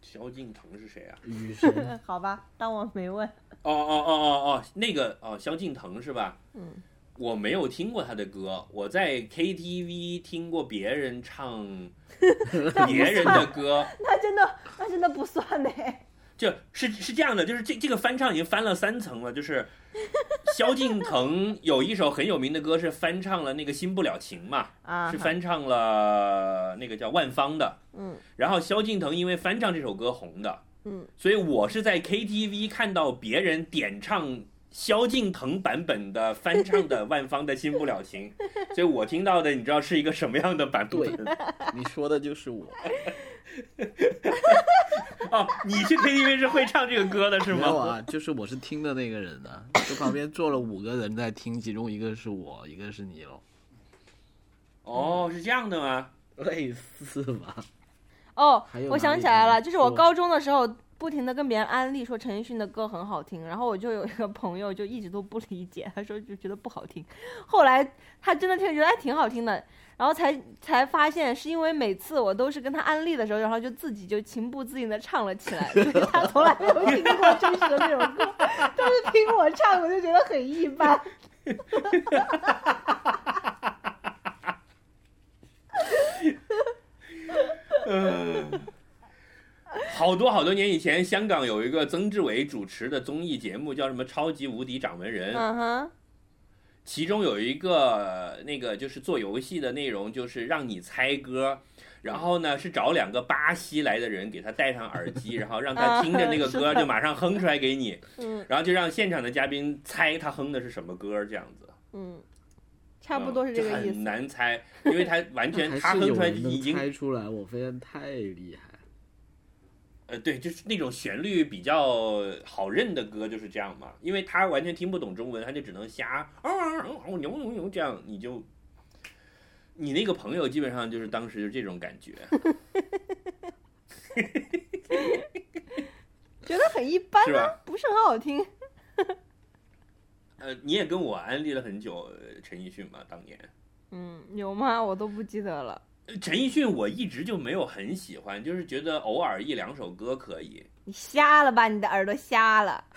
萧敬腾是谁啊？*laughs* 雨神 *laughs* 好吧，当我没问。哦哦哦哦哦，那个哦，萧敬腾是吧？嗯，我没有听过他的歌，我在 KTV 听过别人唱 *laughs* 别人的歌，那真的那真的不算的。就是是这样的，就是这这个翻唱已经翻了三层了，就是 *laughs* 萧敬腾有一首很有名的歌是翻唱了那个《新不了情》嘛，啊，是翻唱了那个叫万芳的，嗯。然后萧敬腾因为翻唱这首歌红的，嗯，所以我是在 KTV 看到别人点唱萧敬腾版本的翻唱的万芳的《新不了情》，*laughs* 所以我听到的你知道是一个什么样的版本？*laughs* 你说的就是我，*laughs* 哦，你去 KTV 是会唱这个歌的是吗？没有啊，就是我是听的那个人呢、就旁边坐了五个人在听，其中一个是我，一个是你喽，哦，是这样的吗？类似吧？哦，我想起来了，就是我高中的时候不停的跟别人安利说陈奕迅的歌很好听，然后我就有一个朋友就一直都不理解，*laughs* 他说就觉得不好听，后来他真的听觉得还挺好听的，然后才才发现是因为每次我都是跟他安利的时候，然后就自己就情不自禁的唱了起来，所以他从来没有听过真实的那种歌，都是听我唱，我就觉得很一般。*laughs* 好多好多年以前，香港有一个曾志伟主持的综艺节目，叫什么《超级无敌掌门人》。嗯哼，其中有一个那个就是做游戏的内容，就是让你猜歌。然后呢，是找两个巴西来的人给他戴上耳机，*laughs* 然后让他听着那个歌就马上哼出来给你，嗯然后就让现场的嘉宾猜他哼的是什么歌，这样子。嗯，差不多是这个意思很思。难猜，因为他完全 *laughs* 他哼出来已经猜出来，我发现太厉害。呃，对，就是那种旋律比较好认的歌就是这样嘛，因为他完全听不懂中文，他就只能瞎哦哦牛牛牛这样，你就，你那个朋友基本上就是当时就这种感觉，*laughs* 觉得很一般啊不是很好听。呃，你也跟我安利了很久呃陈奕迅嘛，当年嗯，有吗？我都不记得了。呃陈奕迅我一直就没有很喜欢，就是觉得偶尔一两首歌可以，你瞎了吧？你的耳朵瞎了。*laughs*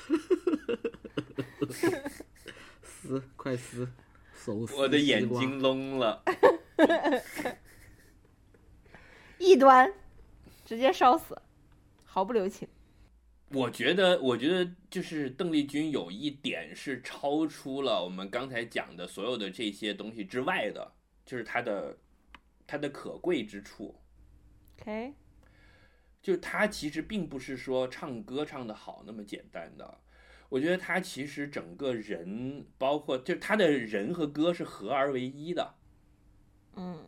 撕，快撕，手撕我的眼睛聋了。*laughs* 异端，直接烧死，毫不留情。我觉得，我觉得就是邓丽君有一点是超出了我们刚才讲的所有的这些东西之外的，就是她的它的可贵之处。OK，就他其实并不是说唱歌唱的好那么简单的，我觉得他其实整个人，包括就他的人和歌是合而为一的，嗯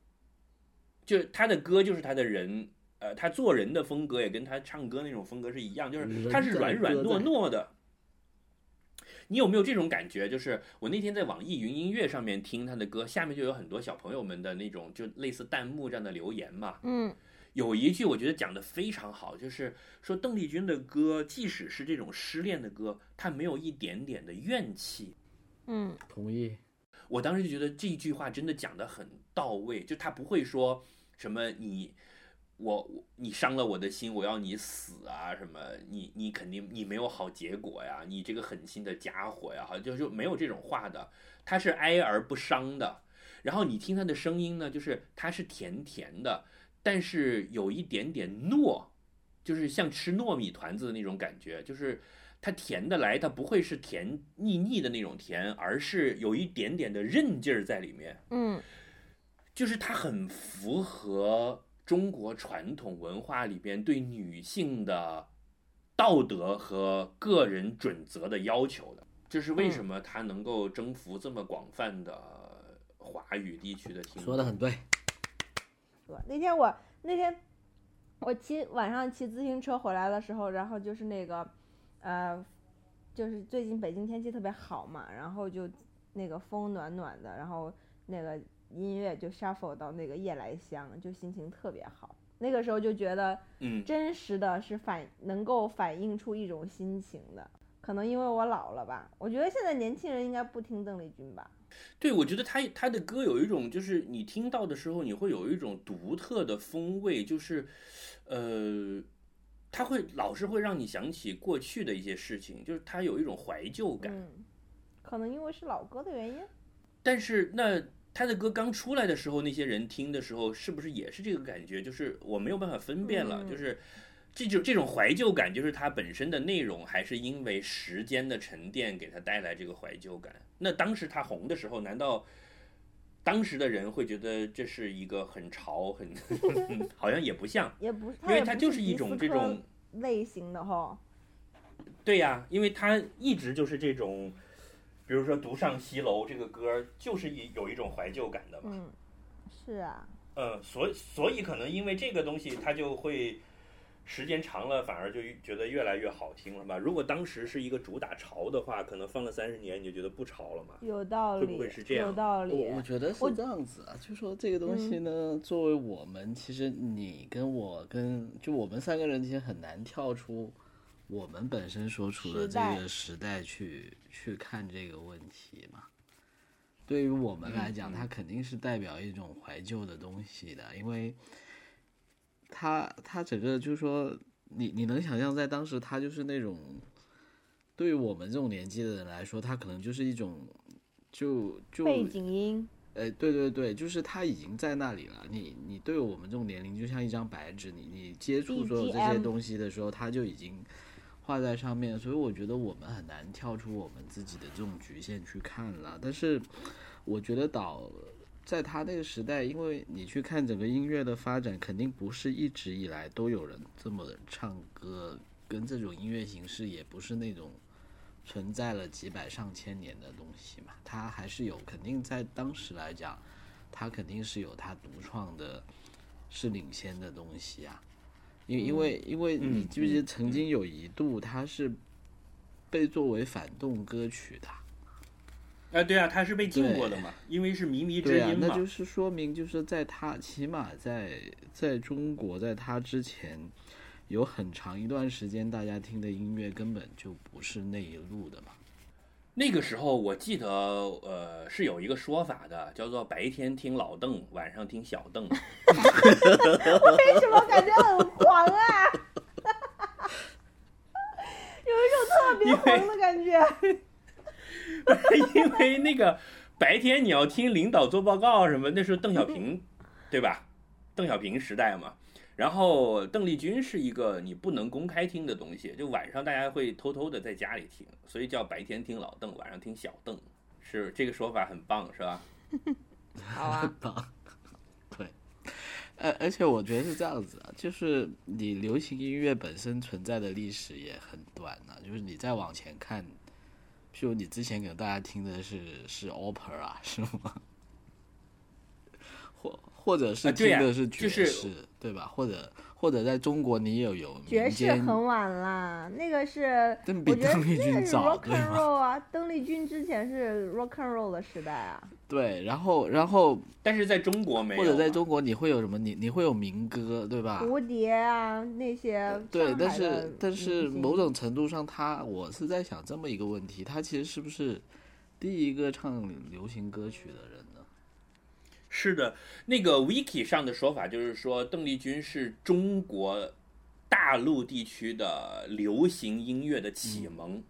就他的歌就是他的人，呃，他做人的风格也跟他唱歌那种风格是一样，就是他是软软糯糯的。你有没有这种感觉？就是我那天在网易云音乐上面听他的歌，下面就有很多小朋友们的那种就类似弹幕这样的留言嘛。嗯有一句我觉得讲的非常好，就是说邓丽君的歌，即使是这种失恋的歌，她没有一点点的怨气。嗯同意。我当时就觉得这句话真的讲得很到位，就他不会说什么你我我你伤了我的心，我要你死啊，什么你你肯定你没有好结果呀，你这个狠心的家伙呀，好像就就没有这种话的，他是哀而不伤的。然后你听他的声音呢，就是他是甜甜的，但是有一点点糯，就是像吃糯米团子的那种感觉，就是它甜的来，它不会是甜腻腻的那种甜，而是有一点点的韧劲儿在里面，嗯就是它很符合中国传统文化里边对女性的道德和个人准则的要求的。这是为什么它能够征服这么广泛的华语地区的听众？说的很对，对，那天我那天我骑晚上骑自行车回来的时候，然后就是那个呃，就是最近北京天气特别好嘛，然后就那个风暖暖的，然后那个音乐就 shuffle 到那个夜来香，就心情特别好。那个时候就觉得嗯，真实的是反能够反映出一种心情的，可能因为我老了吧。我觉得现在年轻人应该不听邓丽君吧。对，我觉得他他的歌有一种，就是你听到的时候，你会有一种独特的风味，就是，呃，他会老是会让你想起过去的一些事情，就是他有一种怀旧感。嗯，可能因为是老歌的原因。但是那他的歌刚出来的时候，那些人听的时候，是不是也是这个感觉？就是我没有办法分辨了，嗯就是这就这种怀旧感，就是它本身的内容，还是因为时间的沉淀给它带来这个怀旧感？那当时他红的时候，难道当时的人会觉得这是一个很潮、很 *laughs* 好像也不像？*laughs* 也不是，因为它就是一种这种类型的哈。对呀、因为他一直就是这种，比如说《独上西楼》这个歌，就是一有一种怀旧感的嘛。嗯，是啊，嗯，所以所以可能因为这个东西，它就会时间长了，反而就觉得越来越好听了吧。如果当时是一个主打潮的话，可能放了三十年，你就觉得不潮了嘛。有道理，会不会是这样有道理。我我觉得是这样子啊，就说这个东西呢，作为我们，其实你跟我跟就我们三个人，其实很难跳出我们本身所处的这个时代去去看这个问题嘛。对于我们来讲，它肯定是代表一种怀旧的东西的，因为它它整个就是说，你你能想象在当时，它就是那种对于我们这种年纪的人来说，它可能就是一种就就背景音，哎，对对对，就是它已经在那里了。你你对我们这种年龄，就像一张白纸，你你接触所有这些东西的时候，它就已经画在上面。所以我觉得我们很难跳出我们自己的这种局限去看了。但是我觉得导在他那个时代，因为你去看整个音乐的发展，肯定不是一直以来都有人这么唱歌，跟这种音乐形式也不是那种。存在了几百上千年的东西嘛，它还是有，肯定在当时来讲，它肯定是有它独创的，是领先的东西啊。因因为因为你嗯记不记得曾经有一度它是被作为反动歌曲的，啊，对啊，他是被禁过的嘛，因为是靡靡之音嘛。那就是说明就是在它起码在在中国，在它之前。有很长一段时间，大家听的音乐根本就不是那一路的嘛。那个时候我记得，呃，是有一个说法的，叫做白天听老邓，晚上听小邓。*laughs* 为什么感觉很黄啊？有一种特别黄的感觉。*laughs* 因为那个白天你要听领导做报告什么，那时候邓小平，对吧？邓小平时代嘛。然后邓丽君是一个你不能公开听的东西，就晚上大家会偷偷的在家里听，所以叫白天听老邓，晚上听小邓，是这个说法很棒，是吧？*laughs* 好啊，棒对，而而且我觉得是这样子啊，就是你流行音乐本身存在的历史也很短呢、就是你再往前看，譬如你之前给大家听的是是 opera 是吗？*laughs* 或或者是听的是爵就是士，对吧？或者或者在中国你也有爵士很晚啦，那个是但比我觉得邓丽君那个是早 rock 对 and 吗 roll 啊，邓丽君之前是 rock and roll 的时代啊。对，然后然后但是在中国没有或啊，者在中国你会有什么？你你会有民歌，对吧？蝴蝶啊，那些对，但是但是某种程度上他，我是在想这么一个问题：他其实是不是第一个唱流行歌曲的人呢？是的，那个 wiki 上的说法就是说，邓丽君是中国大陆地区的流行音乐的启蒙，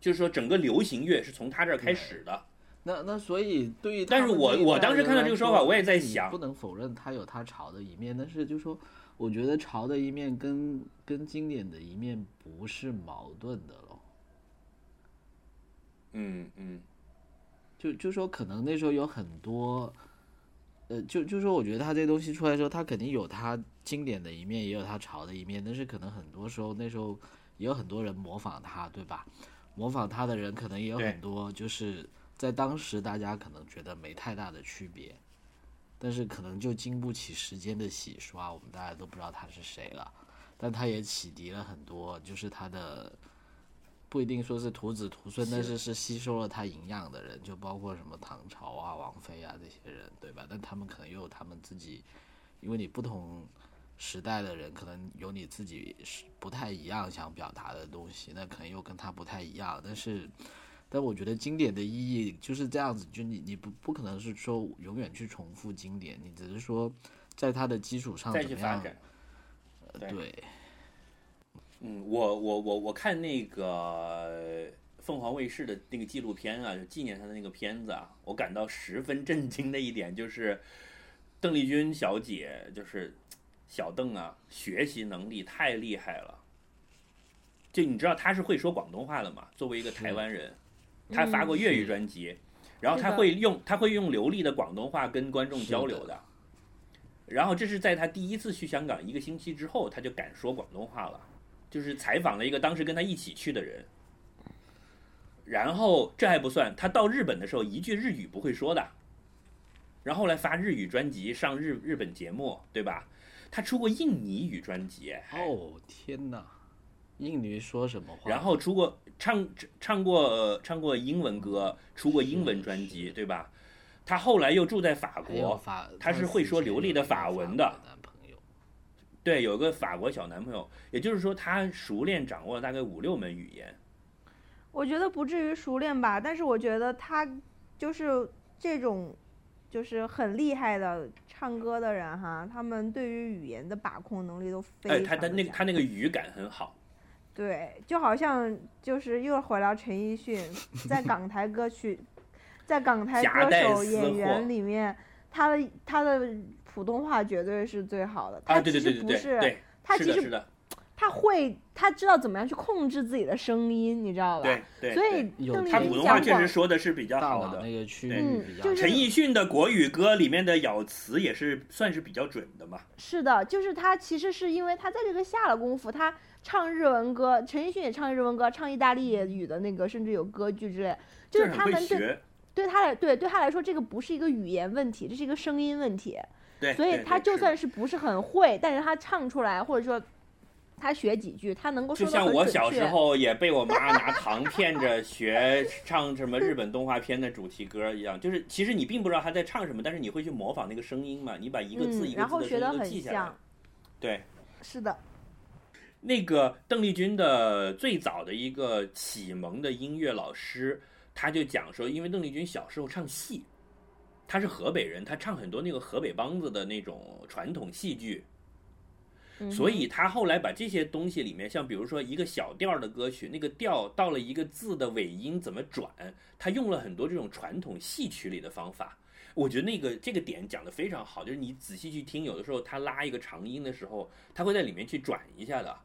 就是说整个流行乐是从她这儿开始的。那那所以对于但是我我当时看到这个说法我也在想不能否认她有她潮的一面，但是就说我觉得潮的一面跟跟经典的一面不是矛盾的咯。嗯嗯，就就说可能那时候有很多，呃，就就说我觉得他这东西出来的时候，他肯定有他经典的一面，也有他潮的一面，但是可能很多时候那时候也有很多人模仿他，对吧？模仿他的人可能也有很多，就是在当时大家可能觉得没太大的区别，但是可能就经不起时间的洗刷，我们大家都不知道他是谁了。但他也启迪了很多，就是他的不一定说是徒子徒孙，但是是吸收了他营养的人，就包括什么唐朝啊、王菲啊这些人，对吧？但他们可能又有他们自己，因为你不同时代的人，可能有你自己是不太一样想表达的东西，那可能又跟他不太一样。但是，但我觉得经典的意义就是这样子，就你你不不可能是说永远去重复经典，你只是说在它的基础上再怎么样？去发展。对呃对，嗯，我我我我看那个凤凰卫视的那个纪录片啊，就纪念他的那个片子啊，我感到十分震惊的一点就是，邓丽君小姐就是小邓啊，学习能力太厉害了。就你知道她是会说广东话的嘛？作为一个台湾人，她发过粤语专辑，然后她会用她会用流利的广东话跟观众交流的。然后这是在她第一次去香港一个星期之后，她就敢说广东话了。就是采访了一个当时跟他一起去的人，然后这还不算，他到日本的时候一句日语不会说的，然后后来发日语专辑，上日日本节目，对吧？他出过印尼语专辑，哦天哪，印尼说什么话？然后出过唱唱过呃唱过英文歌，出过英文专辑，对吧？他后来又住在法国，法，他是会说流利的法文的。对，有个法国小男朋友，也就是说他熟练掌握了大概五六门语言。我觉得不至于熟练吧，但是我觉得他就是这种，就是很厉害的唱歌的人哈，他们对于语言的把控能力都非哎，常他那个他那个语感很好。对，就好像就是又回到陈奕迅在港台歌曲，*laughs* 在港台歌手演员里面，他的他的普通话绝对是最好的。他其对对对对实不是，对，他其实是的是的，他会，他知道怎么样去控制自己的声音，你知道吧？对对。所以他邓丽君普通话确实说的是比较好的。那个区对域比较嗯就是陈奕迅的国语歌里面的咬词也是算是比较准的嘛。是的，就是他其实是因为他在这个下了功夫，他唱日文歌，陈奕迅也唱日文歌，唱意大利语的那个，甚至有歌剧之类，就是他们对，对他来对对他来说，这个不是一个语言问题，这是一个声音问题。对，所以他就算是不是很会，但是他唱出来，或者说他学几句，他能够就像我小时。候也被我妈拿糖骗着学唱什么日本动画片的主题歌一样，就是其实你并不知道他在唱什么，但是你会去模仿那个声音嘛，你把一个字嗯一个字的都记下来。对，是的，那个邓丽君的最早的一个启蒙的音乐老师，他就讲说，因为邓丽君小时候唱戏，她是河北人，他唱很多那个河北梆子的那种传统戏剧，嗯所以他后来把这些东西里面，像比如说一个小调儿的歌曲，那个调到了一个字的尾音怎么转，他用了很多这种传统戏曲里的方法。我觉得那个这个点讲的非常好，就是你仔细去听，有的时候他拉一个长音的时候，他会在里面去转一下的，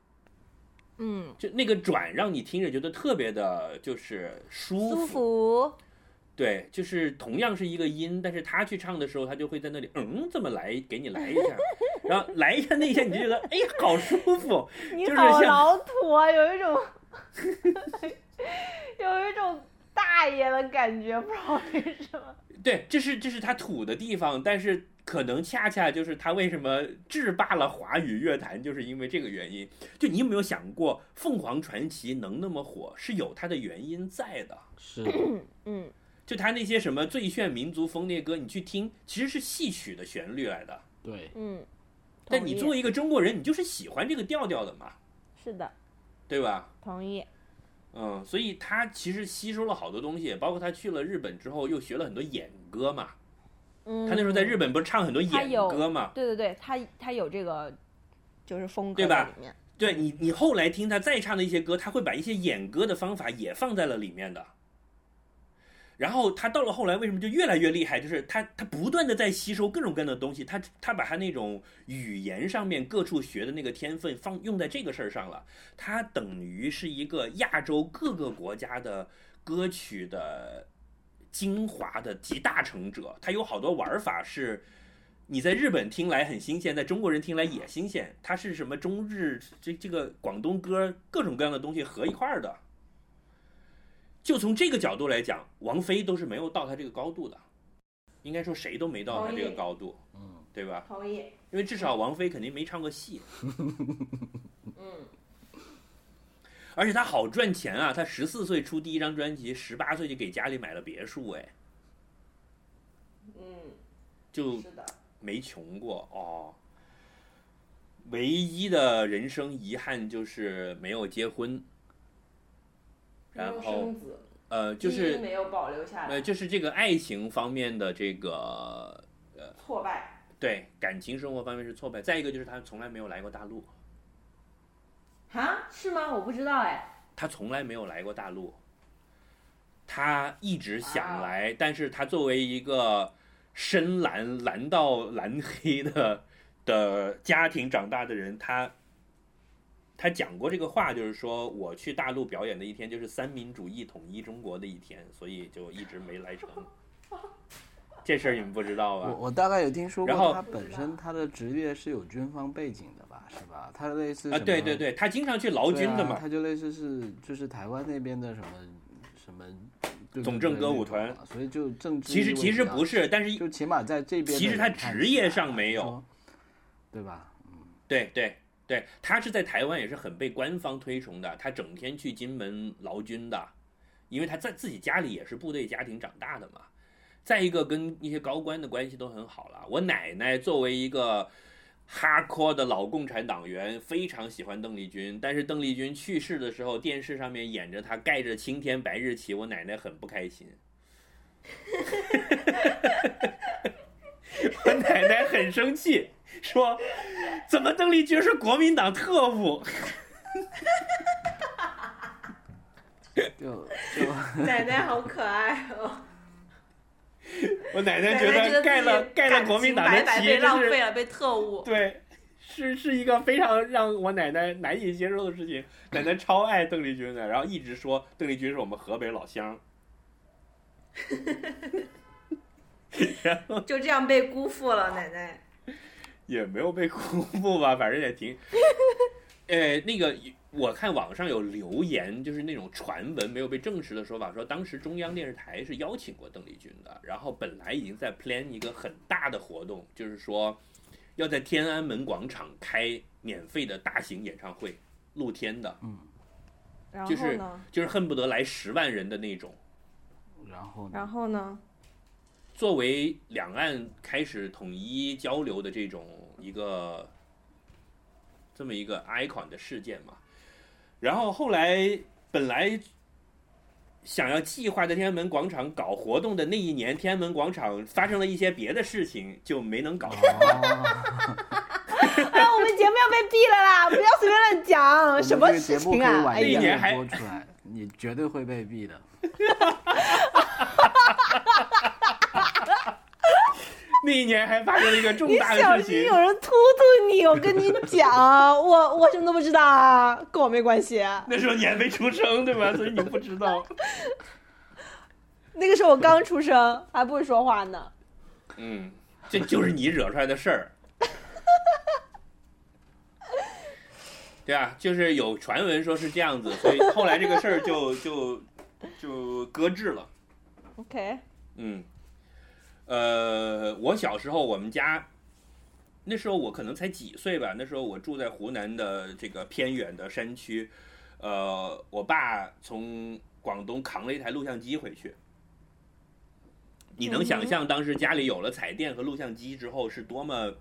嗯，就那个转让你听着觉得特别的，就是舒舒服，对，就是同样是一个音，但是他去唱的时候，他就会在那里，嗯，这么来给你来一下，然后来一下那一下，你就觉得，哎呀，好舒服，*laughs* 你好老土啊，有一种 *laughs* 有一种大爷的感觉，不知道为什么。*laughs* 对，这是这是他土的地方，但是可能恰恰就是他为什么制霸了华语乐坛，就是因为这个原因。就你有没有想过，凤凰传奇能那么火，是有它的原因在的。是嗯，就他那些什么最炫民族风那歌，你去听，其实是戏曲的旋律来的。对，嗯，但你作为一个中国人，你就是喜欢这个调调的嘛，是的，对吧？同意。嗯，所以他其实吸收了好多东西，包括他去了日本之后，又学了很多演歌嘛。嗯，他那时候在日本不是唱很多演歌嘛？对对对，他他有这个就是风格对吧在里面。对你，你后来听他再唱的一些歌，他会把一些演歌的方法也放在了里面的。然后他到了后来，为什么就越来越厉害？就是他他不断的在吸收各种各样的东西，他他把他那种语言上面各处学的那个天分放用在这个事儿上了。他等于是一个亚洲各个国家的歌曲的精华的集大成者。他有好多玩法是。你在日本听来很新鲜，在中国人听来也新鲜。他是什么中日这这个广东歌各种各样的东西合一块儿的。就从这个角度来讲，王菲都是没有到他这个高度的，应该说谁都没到他这个高度，嗯，对吧？同意。因为至少王菲肯定没唱过戏，*laughs* 嗯，*laughs* 而且她好赚钱啊！她十四岁出第一张专辑，十八岁就给家里买了别墅，哎，嗯，就是的。没穷过哦。唯一的人生遗憾就是没有结婚，然后，呃，就是没有保留下呃，就是这个爱情方面的这个呃挫败。对感情生活方面是挫败。再一个就是他从来没有来过大陆，啊？是吗？我不知道哎。他从来没有来过大陆，他一直想啊来，但是他作为一个深蓝蓝到蓝黑的的家庭长大的人，他他讲过这个话，就是说我去大陆表演的一天就是三民主义统一中国的一天，所以就一直没来成。*laughs* 这事儿你们不知道我吧？我我大概有听说过然后，他本身他的职业是有军方背景的吧，是吧？他类似啊，对对对，他经常去劳军的嘛。啊他就类似是就是台湾那边的什么什么对对总政歌舞团所以就政治其实其实不是，但是就起码在这边其实他职业上没有对吧？嗯对对对，他是在台湾也是很被官方推崇的，他整天去金门劳军的，因为他在自己家里也是部队家庭长大的嘛。再一个跟一些高官的关系都很好了。我奶奶作为一个 hardcore 的老共产党员，非常喜欢邓丽君，但是邓丽君去世的时候，电视上面演着她盖着青天白日旗，我奶奶很不开心。*laughs* 我奶奶很生气，说：“怎么邓丽君是国民党特务？”就 *laughs* 就 *laughs* 奶奶好可爱哦。我奶奶奶觉得盖了盖了国民党的旗，被浪费了，被特务。对，是是一个非常让我奶奶难以接受的事情。奶奶超爱邓丽君的，然后一直说邓丽君是我们河北老乡。*laughs* 然后就这样被辜负了，奶奶。也没有被辜负吧，反正也挺。*laughs* 呃，那个我看网上有留言，就是那种传闻没有被证实的说法，说当时中央电视台是邀请过邓丽君的，然后本来已经在 plan 一个很大的活动，就是说要在天安门广场开免费的大型演唱会，露天的，然就是后呢？就是恨不得来十万人的那种。然后呢然后呢？作为两岸开始统一交流的这种一个这么一个 icon 的事件嘛，然后后来本来想要计划在天安门广场搞活动的那一年，天安门广场发生了一些别的事情，就没能搞。哦，*laughs* 哎，我们节目要被毙了啦！*laughs* 不要随便乱讲，什么事情啊？哎晚一呀，点那一年还播出来，你绝对会被毙的。*laughs* 那一年还发生了一个重大的事情有，人突突你！我跟你讲，我我什么都不知道啊，跟我没关系。那时候你还没出生对吧？所以你不知道。那个时候我刚出生，还不会说话呢。嗯，这就是你惹出来的事儿。*laughs* 对啊，就是有传闻说是这样子，所以后来这个事儿就就就搁置了。*laughs* OK，嗯，呃，我小时候我们家那时候我可能才几岁吧，那时候我住在湖南的这个偏远的山区，呃，我爸从广东扛了一台录像机回去。你能想象当时家里有了彩电和录像机之后是多么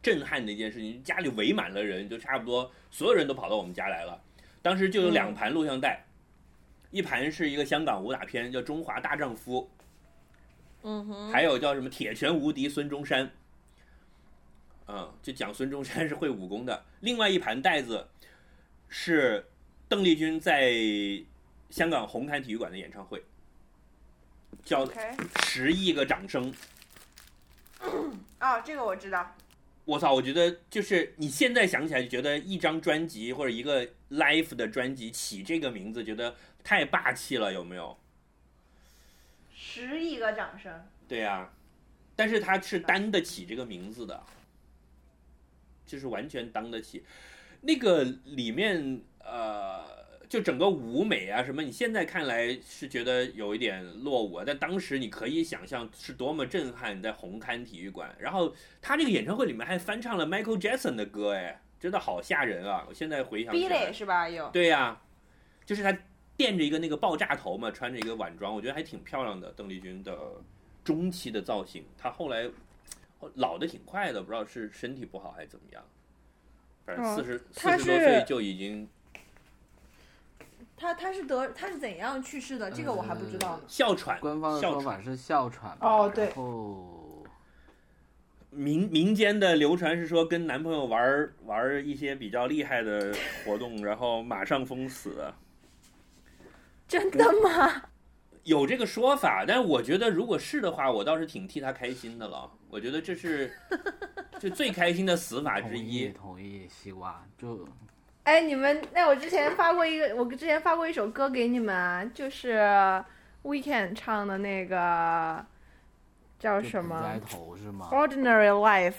震撼的一件事情？家里围满了人，就差不多所有人都跑到我们家来了。当时就有两盘录像带，一盘是一个香港武打片，叫《中华大丈夫》，嗯哼，还有叫什么《铁拳无敌孙中山》，嗯，就讲孙中山是会武功的。另外一盘带子是邓丽君在香港红磡体育馆的演唱会，叫《十亿个掌声》。*coughs* 哦，这个我知道。我操！我觉得就是你现在想起来就觉得一张专辑或者一个 live 的专辑起这个名字，觉得太霸气了，有没有？十亿个掌声。对呀、但是他是担得起这个名字的，就是完全当得起。那个里面呃，就整个舞美啊什么，你现在看来是觉得有一点落伍啊，但当时你可以想象是多么震撼，在红磡体育馆。然后他这个演唱会里面还翻唱了 Michael Jackson 的歌，哎，真的好吓人啊！我现在回想起来 Billy 是吧？有。对呀、就是他垫着一个那个爆炸头嘛，穿着一个晚装，我觉得还挺漂亮的。邓丽君的中期的造型，她后来哦老的挺快的，不知道是身体不好还是怎么样。反正哦四十她四十多岁就已经他他是得他是怎样去世的？这个我还不知道呢。哮喘，官方的哮喘。说法是哮喘，哦对然后民民间的流传是说跟男朋友玩玩一些比较厉害的活动，然后马上封死。真的吗？有这个说法，但是我觉得如果是的话，我倒是挺替他开心的了。我觉得这是 *laughs* 就最开心的死法之同意一。同意西瓜，就哎，你们，那我之前发过一个，我之前发过一首歌给你们啊，就是 Weekend 唱的那个叫什么不在头是吗？Ordinary Life，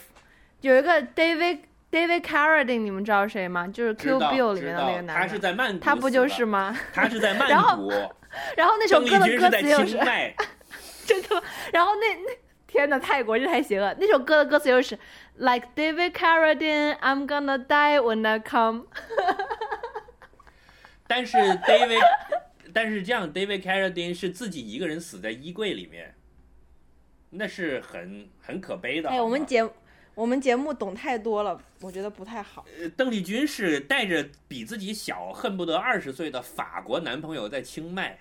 有一个 David David Carradine，你们知道谁吗？就是 Q Bill 里面的那个男的，他是在曼谷，他不就是？吗？他是在曼然后谷，然后那首歌的歌君是在词又是。*laughs* 真的吗？然后那那天呐，泰国这太邪恶！那首歌的歌词又是 Like David Carradine, I'm gonna die when I come。*laughs* 但是 David，但是这样，David Carradine 是自己一个人死在衣柜里面，那是很很可悲的。哎，我们节我们节目懂太多了，我觉得不太好。呃邓丽君是带着比自己小恨不得二十岁的法国男朋友在清迈，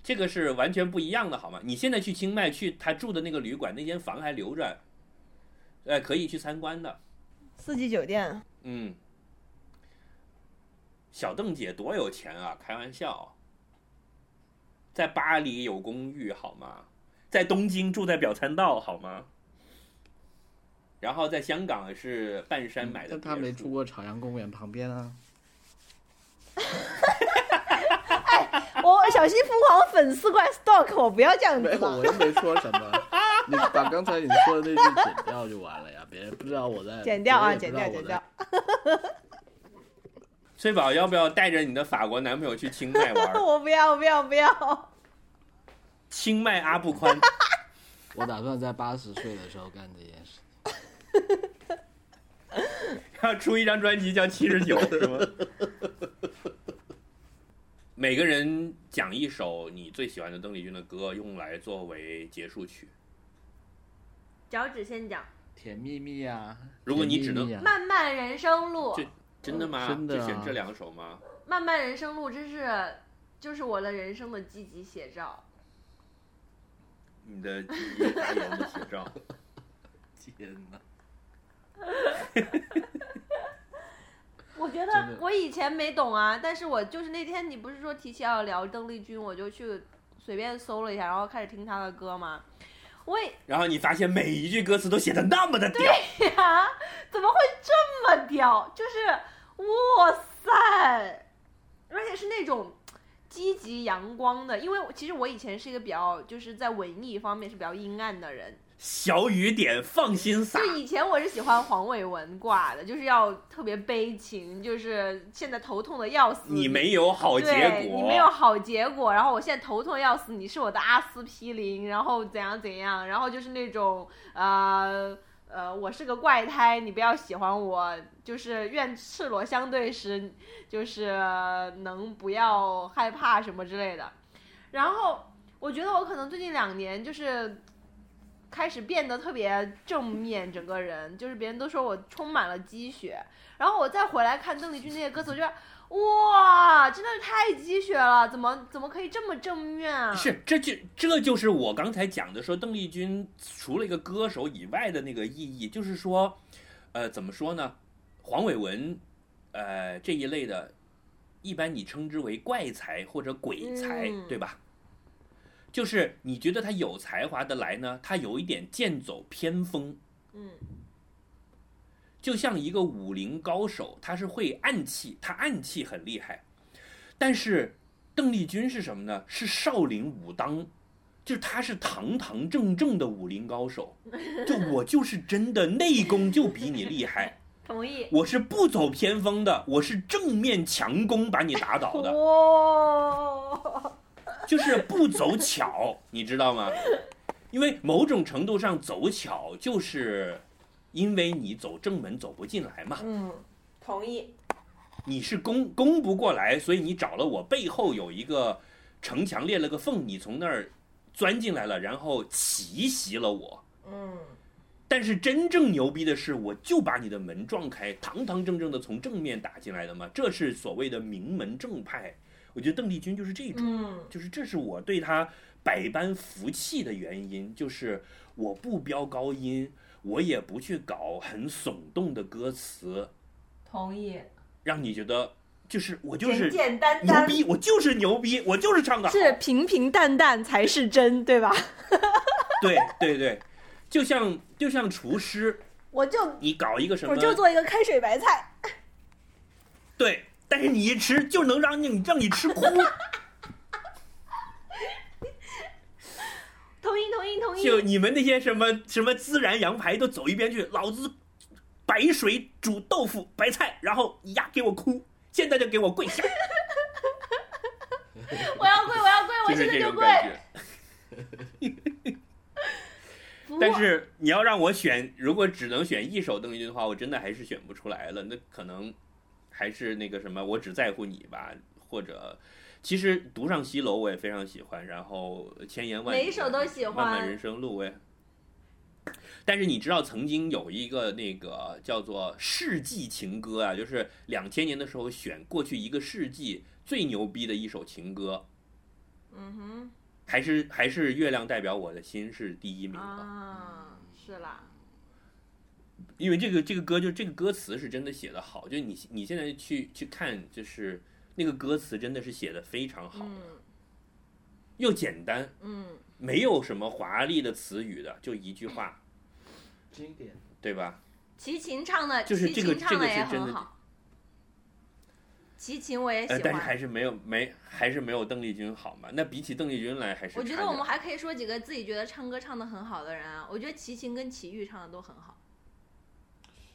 这个是完全不一样的，好吗？你现在去清迈去他住的那个旅馆，那间房还留着，呃，可以去参观的。四季酒店，嗯，小邓姐多有钱啊！开玩笑，在巴黎有公寓好吗？在东京住在表参道好吗？然后在香港是半山买的他没住过朝阳公园旁边啊。*laughs* 我小心疯狂粉丝过来 stalk 我，不要这样没有，子吧我。又没说什么。*laughs* 你把刚才你说的那句剪掉就完了呀，别人不知道我在。剪掉啊，别剪掉，剪掉。。*laughs* 翠宝要不要带着你的法国男朋友去清迈玩我不要，不要，不要。清迈阿布宽，我打算在八十岁的时候干这件事。*laughs* 要出一张专辑叫《七十九》是吗？每个人讲一首你最喜欢的邓丽君的歌，用来作为结束曲。脚趾先讲，甜蜜蜜啊！如果你只能漫漫人生路就真的吗？真的啊就选这两首吗？漫漫人生路，真是就是我的人生的积极写照。你的积极发言的写照。*laughs* 天哪！*laughs* 我觉得我以前没懂啊，但是我就是那天你不是说提起要聊邓丽君，我就去随便搜了一下，然后开始听她的歌嘛。我也然后你发现每一句歌词都写的那么的屌，呀，怎么会这么屌？就是哇塞，而且是那种积极阳光的，因为其实我以前是一个比较就是在文艺方面是比较阴暗的人，小雨点放心洒就，以前我是喜欢黄伟文挂的，就是要特别悲情，就是现在头痛的要死。你没有好结果，你没有好结果，然后我现在头痛要死，你是我的阿司匹林，然后怎样怎样，然后就是那种呃呃，我是个怪胎，你不要喜欢我，就是愿赤裸相对时，就是能不要害怕什么之类的。然后我觉得我可能最近两年就是开始变得特别正面，整个人就是别人都说我充满了积雪，然后我再回来看邓丽君那些歌词，我觉得哇，真的是太积雪了，怎么怎么可以这么正面啊？是，这就这就是我刚才讲的，说邓丽君除了一个歌手以外的那个意义，就是说，呃，怎么说呢？黄伟文，呃，这一类的，一般你称之为怪才或者鬼才，嗯对吧？就是你觉得他有才华的来呢，他有一点剑走偏锋，嗯就像一个武林高手，他是会暗器，他暗器很厉害。但是邓丽君是什么呢？是少林武当，就是他是堂堂正正的武林高手。*laughs* 就我就是真的内功就比你厉害，同意。我是不走偏锋的，我是正面强攻把你打倒的，哇，就是不走巧，你知道吗？因为某种程度上走巧，就是因为你走正门走不进来嘛。嗯，同意。你是攻攻不过来，所以你找了我背后有一个城墙裂了个缝，你从那儿钻进来了，然后奇袭了我。嗯但是真正牛逼的是，我就把你的门撞开，堂堂正正的从正面打进来的嘛，这是所谓的名门正派。我觉得邓丽君就是这种，嗯就是这是我对她百般服气的原因，就是我不飙高音，我也不去搞很耸动的歌词，同意。让你觉得就是我就是简简单单牛逼，我就是牛逼，我就是唱的。是平平淡淡才是真，对吧？*laughs* 对对对，就像就像厨师，我就你搞一个什么，我就做一个开水白菜。对，但是你一吃就能让你让你吃哭。*laughs* 同意同意同意。就你们那些什么什么孜然羊排都走一边去，老子白水煮豆腐白菜，然后呀给我哭，现在就给我跪下，*laughs* 我要跪，我要跪，我就是这现在就跪。种感觉。*laughs* 但是你要让我选，如果只能选一首邓丽君的话，我真的还是选不出来了。那可能还是那个什么，我只在乎你吧，或者。其实《独上西楼》我也非常喜欢，然后《千言万语》每一首都喜欢漫漫人生路》我也。但是你知道，曾经有一个那个叫做世纪情歌啊，就是两千年的时候选过去一个世纪最牛逼的一首情歌，嗯哼还是还是《月亮代表我的心》是第一名的。啊，是啦。因为这个这个歌就这个歌词是真的写的好，就你你现在去去看，就是那个歌词真的是写的非常好，嗯又简单，嗯，没有什么华丽的词语的，就一句话，经典。对吧？齐秦唱的，齐就是这个秦唱的也这个是真的很好。齐秦我也喜呃，但是。还是没有没还是没有邓丽君好嘛。那比起邓丽君来，还是我觉得我们还可以说几个自己觉得唱歌唱的很好的人啊。我觉得齐秦跟齐豫唱的都很好。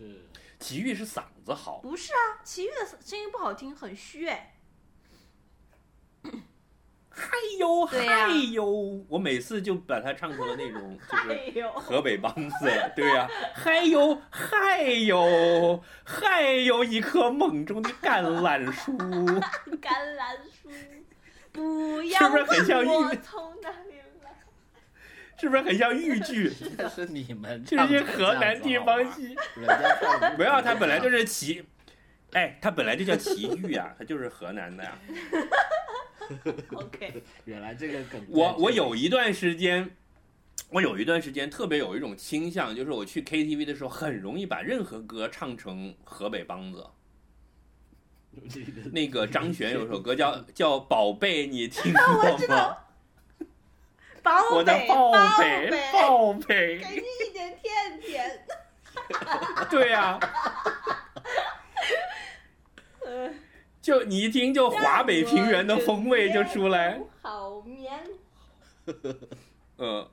是。齐豫是嗓子好，不是啊，齐豫的声音不好听，很虚哎。嗨呦对呀。嗨呦，我每次就把它唱成了那种 *laughs* 就是，河北梆子，对呀、*laughs* 嗨呦嗨呦嗨呦，一棵梦中的橄榄树，*laughs* 橄榄树，不是要不是很像问我豫从哪里来。是不是很像豫剧？这是你们这唱的些河南地方戏，不要，他本来就是齐，哎，他本来就叫齐豫啊，*laughs* 他就是河南的呀。OK，*laughs* 原来这个梗我我有一段时间，我有一段时间特别有一种倾向，就是我去 KTV 的时候，很容易把任何歌唱成河北梆子。*laughs* 那个张悬有首歌叫叫《宝贝》，你听过吗？宝我的贝，宝贝贝，，宝贝，给你一点甜甜。*laughs* 对呀、*laughs* 就你一听就华北平原的风味就出来，好眠。嗯，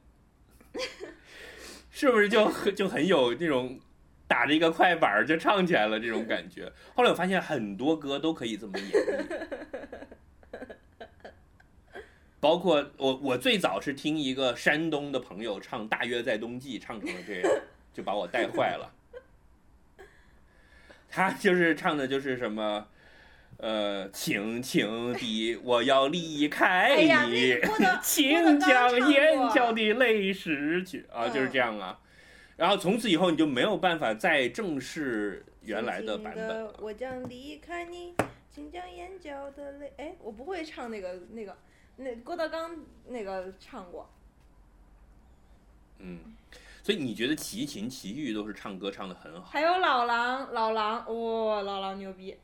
是不是就很就很有那种打着一个快板儿就唱起来了这种感觉？后来我发现很多歌都可以这么演绎，*laughs* 包括我我最早是听一个山东的朋友唱《大约在冬季》，唱成了这样，就把我带坏了。他就是唱的就是什么。呃，轻轻地，我要离开你请将眼角的泪拭去啊，嗯就是这样啊。然后从此以后，你就没有办法再正视原来的版本了。我将离开你，请将眼角的泪。哎，我不会唱那个那个，那郭德纲那个唱过。嗯，所以你觉得齐秦、齐豫都是唱歌唱的很好还有老狼，老狼，哇、老狼牛逼，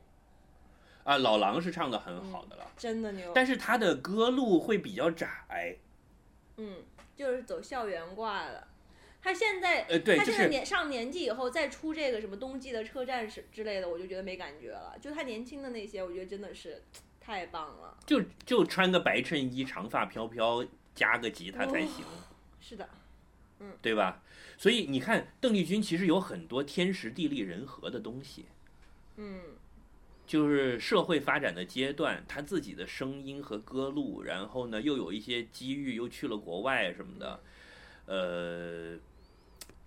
啊？老狼是唱的很好的了，真的牛。但是他的歌路会比较窄。嗯，就是走校园挂的。他现在，呃对他现在就是年上年纪以后再出这个什么冬季的车站是之类的，我就觉得没感觉了。就他年轻的那些，我觉得真的是太棒了。就就穿个白衬衣，长发飘飘，加个吉他才行。是的，嗯对吧？所以你看，邓丽君其实有很多天时地利人和的东西，嗯，就是社会发展的阶段，她自己的声音和歌路，然后呢又有一些机遇，又去了国外什么的，呃，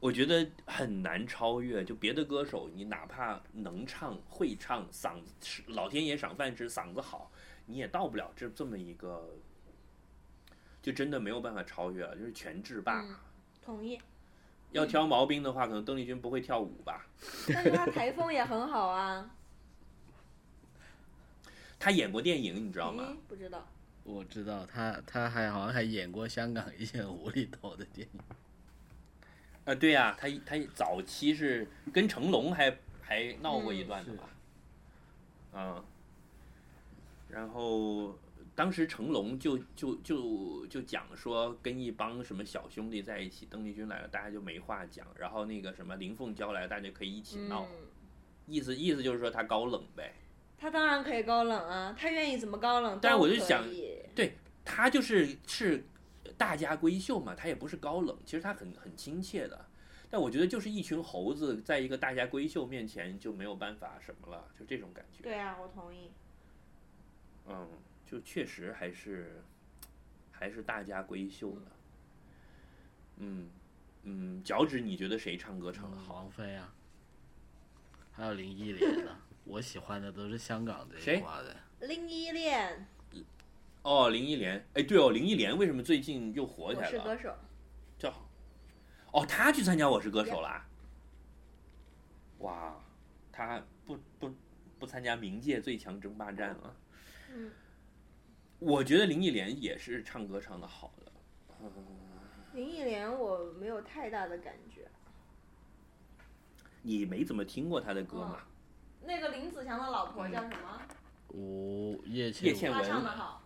我觉得很难超越。就别的歌手，你哪怕能唱会唱，嗓子老天爷赏饭吃，嗓子好，你也到不了这这么一个，就真的没有办法超越了，就是全制霸。嗯同意。要挑毛病的话，可能邓丽君不会跳舞吧？但是他台风也很好啊。*laughs* 她演过电影，你知道吗？咦，不知道。我知道他，他还好像还演过香港一些无厘头的电影。啊，对呀、他他早期是跟成龙还还闹过一嗯段的吧？嗯，然后当时成龙就就就就讲说，跟一帮什么小兄弟在一起，邓丽君来了，大家就没话讲。然后那个什么林凤娇来了，大家可以一起闹。嗯，意思意思就是说他高冷呗。他当然可以高冷啊，他愿意怎么高冷。但是我就想对他就是是大家闺秀嘛，他也不是高冷，其实他很很亲切的。但我觉得就是一群猴子在一个大家闺秀面前就没有办法什么了，就这种感觉。对啊，我同意。嗯，就确实还是还是大家闺秀的。嗯嗯，脚趾，你觉得谁唱歌唱的好？王菲啊，还有林忆莲呢。*laughs* 我喜欢的都是香港这谁一挂的。林忆莲，哦，林忆莲。哎，对哦，林忆莲为什么最近又火起来了？是歌手。叫哦，她去参加《我是歌手》啦。哇，她不不不参加冥界最强争霸战了。嗯，我觉得林忆莲也是唱歌唱的好的。林忆莲我没有太大的感觉。你没怎么听过她的歌吗？那个林子祥的老婆叫什么？吴叶倩文叶倩文唱的好。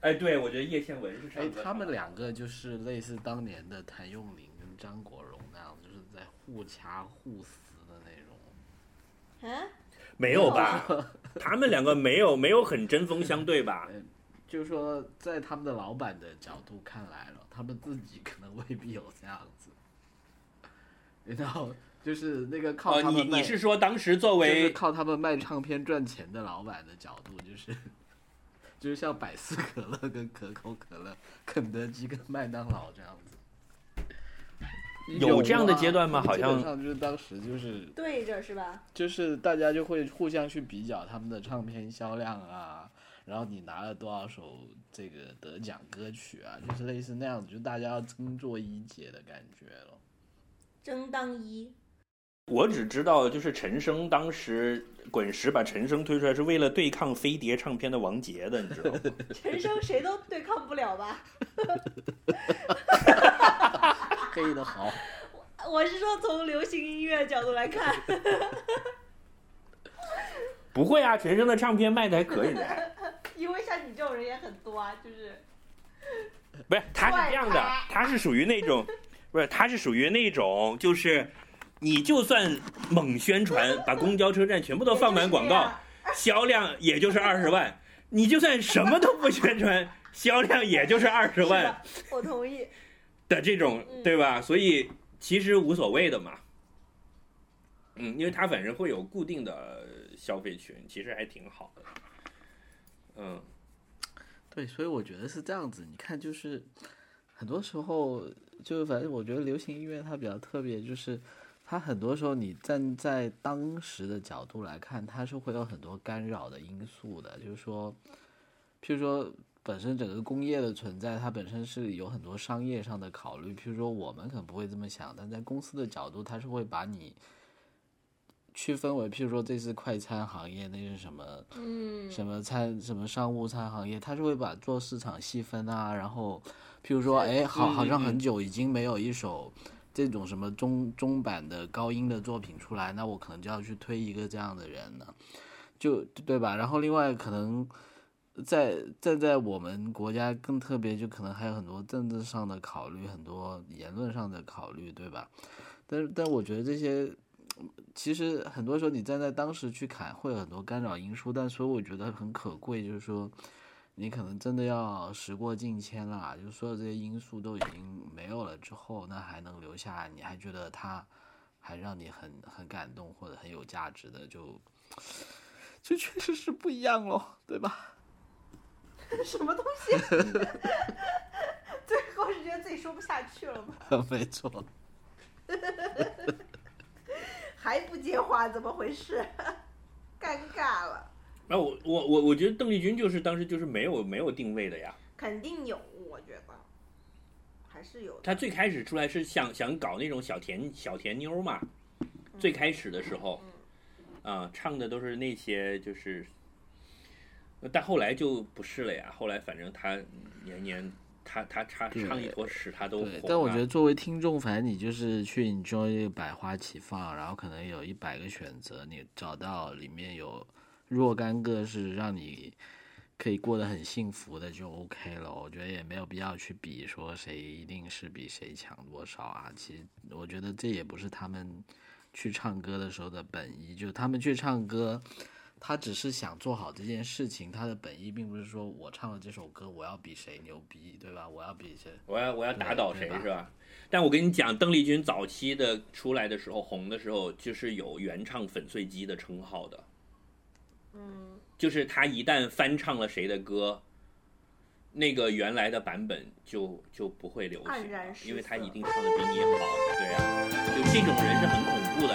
哎，对，我觉得叶倩文是唱哎，他们两个就是类似当年的谭咏麟跟张国荣那样，就是在互掐互撕的那种。嗯，没有吧？他们两个没有没有很针锋相对吧？就是说，在他们的老板的角度看来了，他们自己可能未必有这样子。然后就是那个靠哦，你他们卖你是说当时作就是为靠他们卖唱片赚钱的老板的角度，就是就是像百事可乐跟可口可乐、肯德基跟麦当劳这样子。有这样的啊阶段吗好像上就是当时就是对着是吧？就是大家就会互相去比较他们的唱片销量啊，然后你拿了多少首这个得奖歌曲啊，就是类似那样子，就大家要争做一姐的感觉了。争当一。我只知道，就是陈升当时滚石把陈升推出来是为了对抗飞碟唱片的王杰的，你知道吗？*laughs* 陈升谁都对抗不了吧？*laughs* 黑的好，我是说从流行音乐角度来看，*laughs* 不会啊，陈升的唱片卖的还可以的。因为像你这种人也很多啊，就是不是，他是这样的，他是属于那种，不是，他是属于那种，就是你就算猛宣传，把公交车站全部都放满广告，销量也就是二十万。你就算什么都不宣传，销量也就是二十万我同意。的这种，对吧？所以其实无所谓的嘛。嗯，因为它反正会有固定的消费群，其实还挺好的。嗯，对，所以我觉得是这样子。你看，就是很多时候，就反正我觉得流行音乐它比较特别，就是它很多时候你站在当时的角度来看，它是会有很多干扰的因素的。就是说，譬如说，本身整个工业的存在，它本身是有很多商业上的考虑。譬如说，我们可能不会这么想，但在公司的角度，它是会把你。区分为，譬如说这是快餐行业，那是什么？嗯，什么餐什么商务餐行业，它是会把做市场细分啊。然后，譬如说，哎，好，好像很久已经没有一首这种什么中中版的高音的作品出来，那我可能就要去推一个这样的人呢，就对吧？然后另外可能在站在我们国家更特别，就可能还有很多政治上的考虑，很多言论上的考虑，对吧？但是但我觉得这些。其实很多时候你站在当时去看，会有很多干扰因素，但所以我觉得很可贵，就是说，你可能真的要时过境迁了，就是所有这些因素都已经没有了之后，那还能留下，你还觉得它还让你很很感动或者很有价值的，就就确实是不一样咯，对吧？*laughs* 什么东西？*laughs* 最后是觉得自己说不下去了吗？*laughs* 没错。还不接话，怎么回事？尴尬了。那我我我我觉得邓丽君就是当时就是没有没有定位的呀。肯定有，我觉得还是有。她最开始出来是想想搞那种小甜小甜妞嘛，最开始的时候，啊，唱的都是那些就是，但后来就不是了呀。后来反正她年年。他他唱唱一坨屎，他都火。但我觉得作为听众，反正你就是去 enjoy 百花齐放，然后可能有一百个选择，你找到里面有若干个是让你可以过得很幸福的，就 OK 了。我觉得也没有必要去比说谁一定是比谁强多少啊。其实我觉得这也不是他们去唱歌的时候的本意，就他们去唱歌。他只是想做好这件事情，他的本意并不是说我唱了这首歌，我要比谁牛逼，对吧？我要比谁，我要我要打倒谁，是吧？但我跟你讲，邓丽君早期的出来的时候，红的时候，就是有原唱粉碎机的称号的。嗯，就是他一旦翻唱了谁的歌，那个原来的版本就就不会流行，因为他一定唱的比你好，对啊，就这种人是很恐怖的，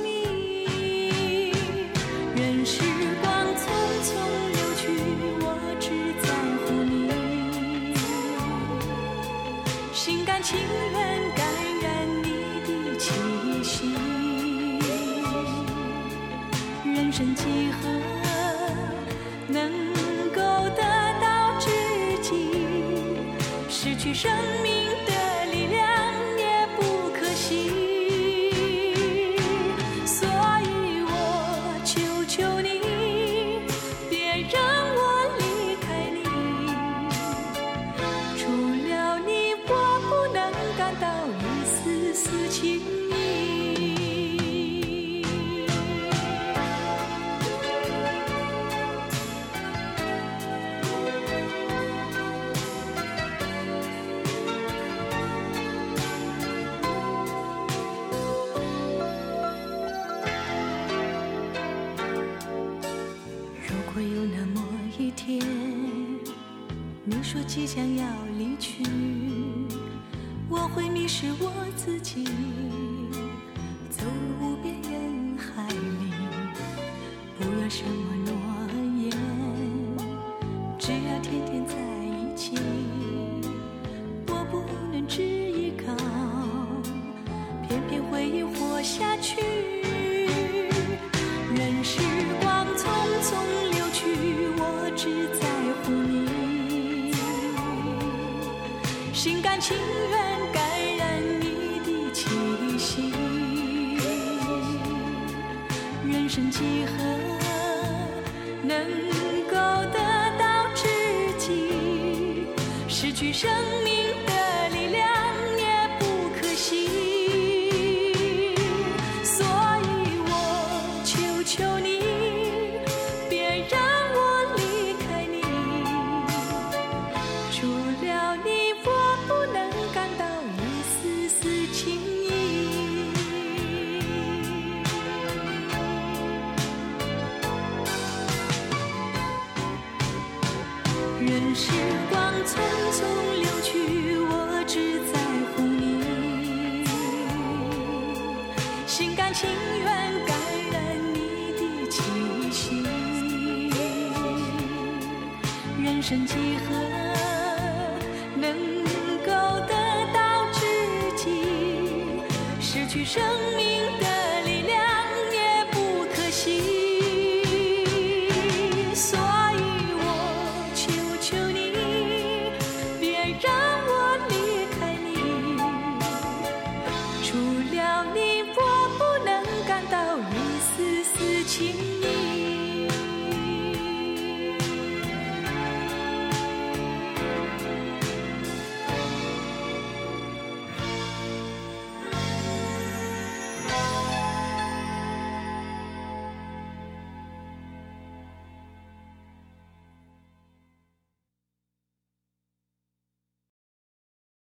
即将要离去我会迷失我自己。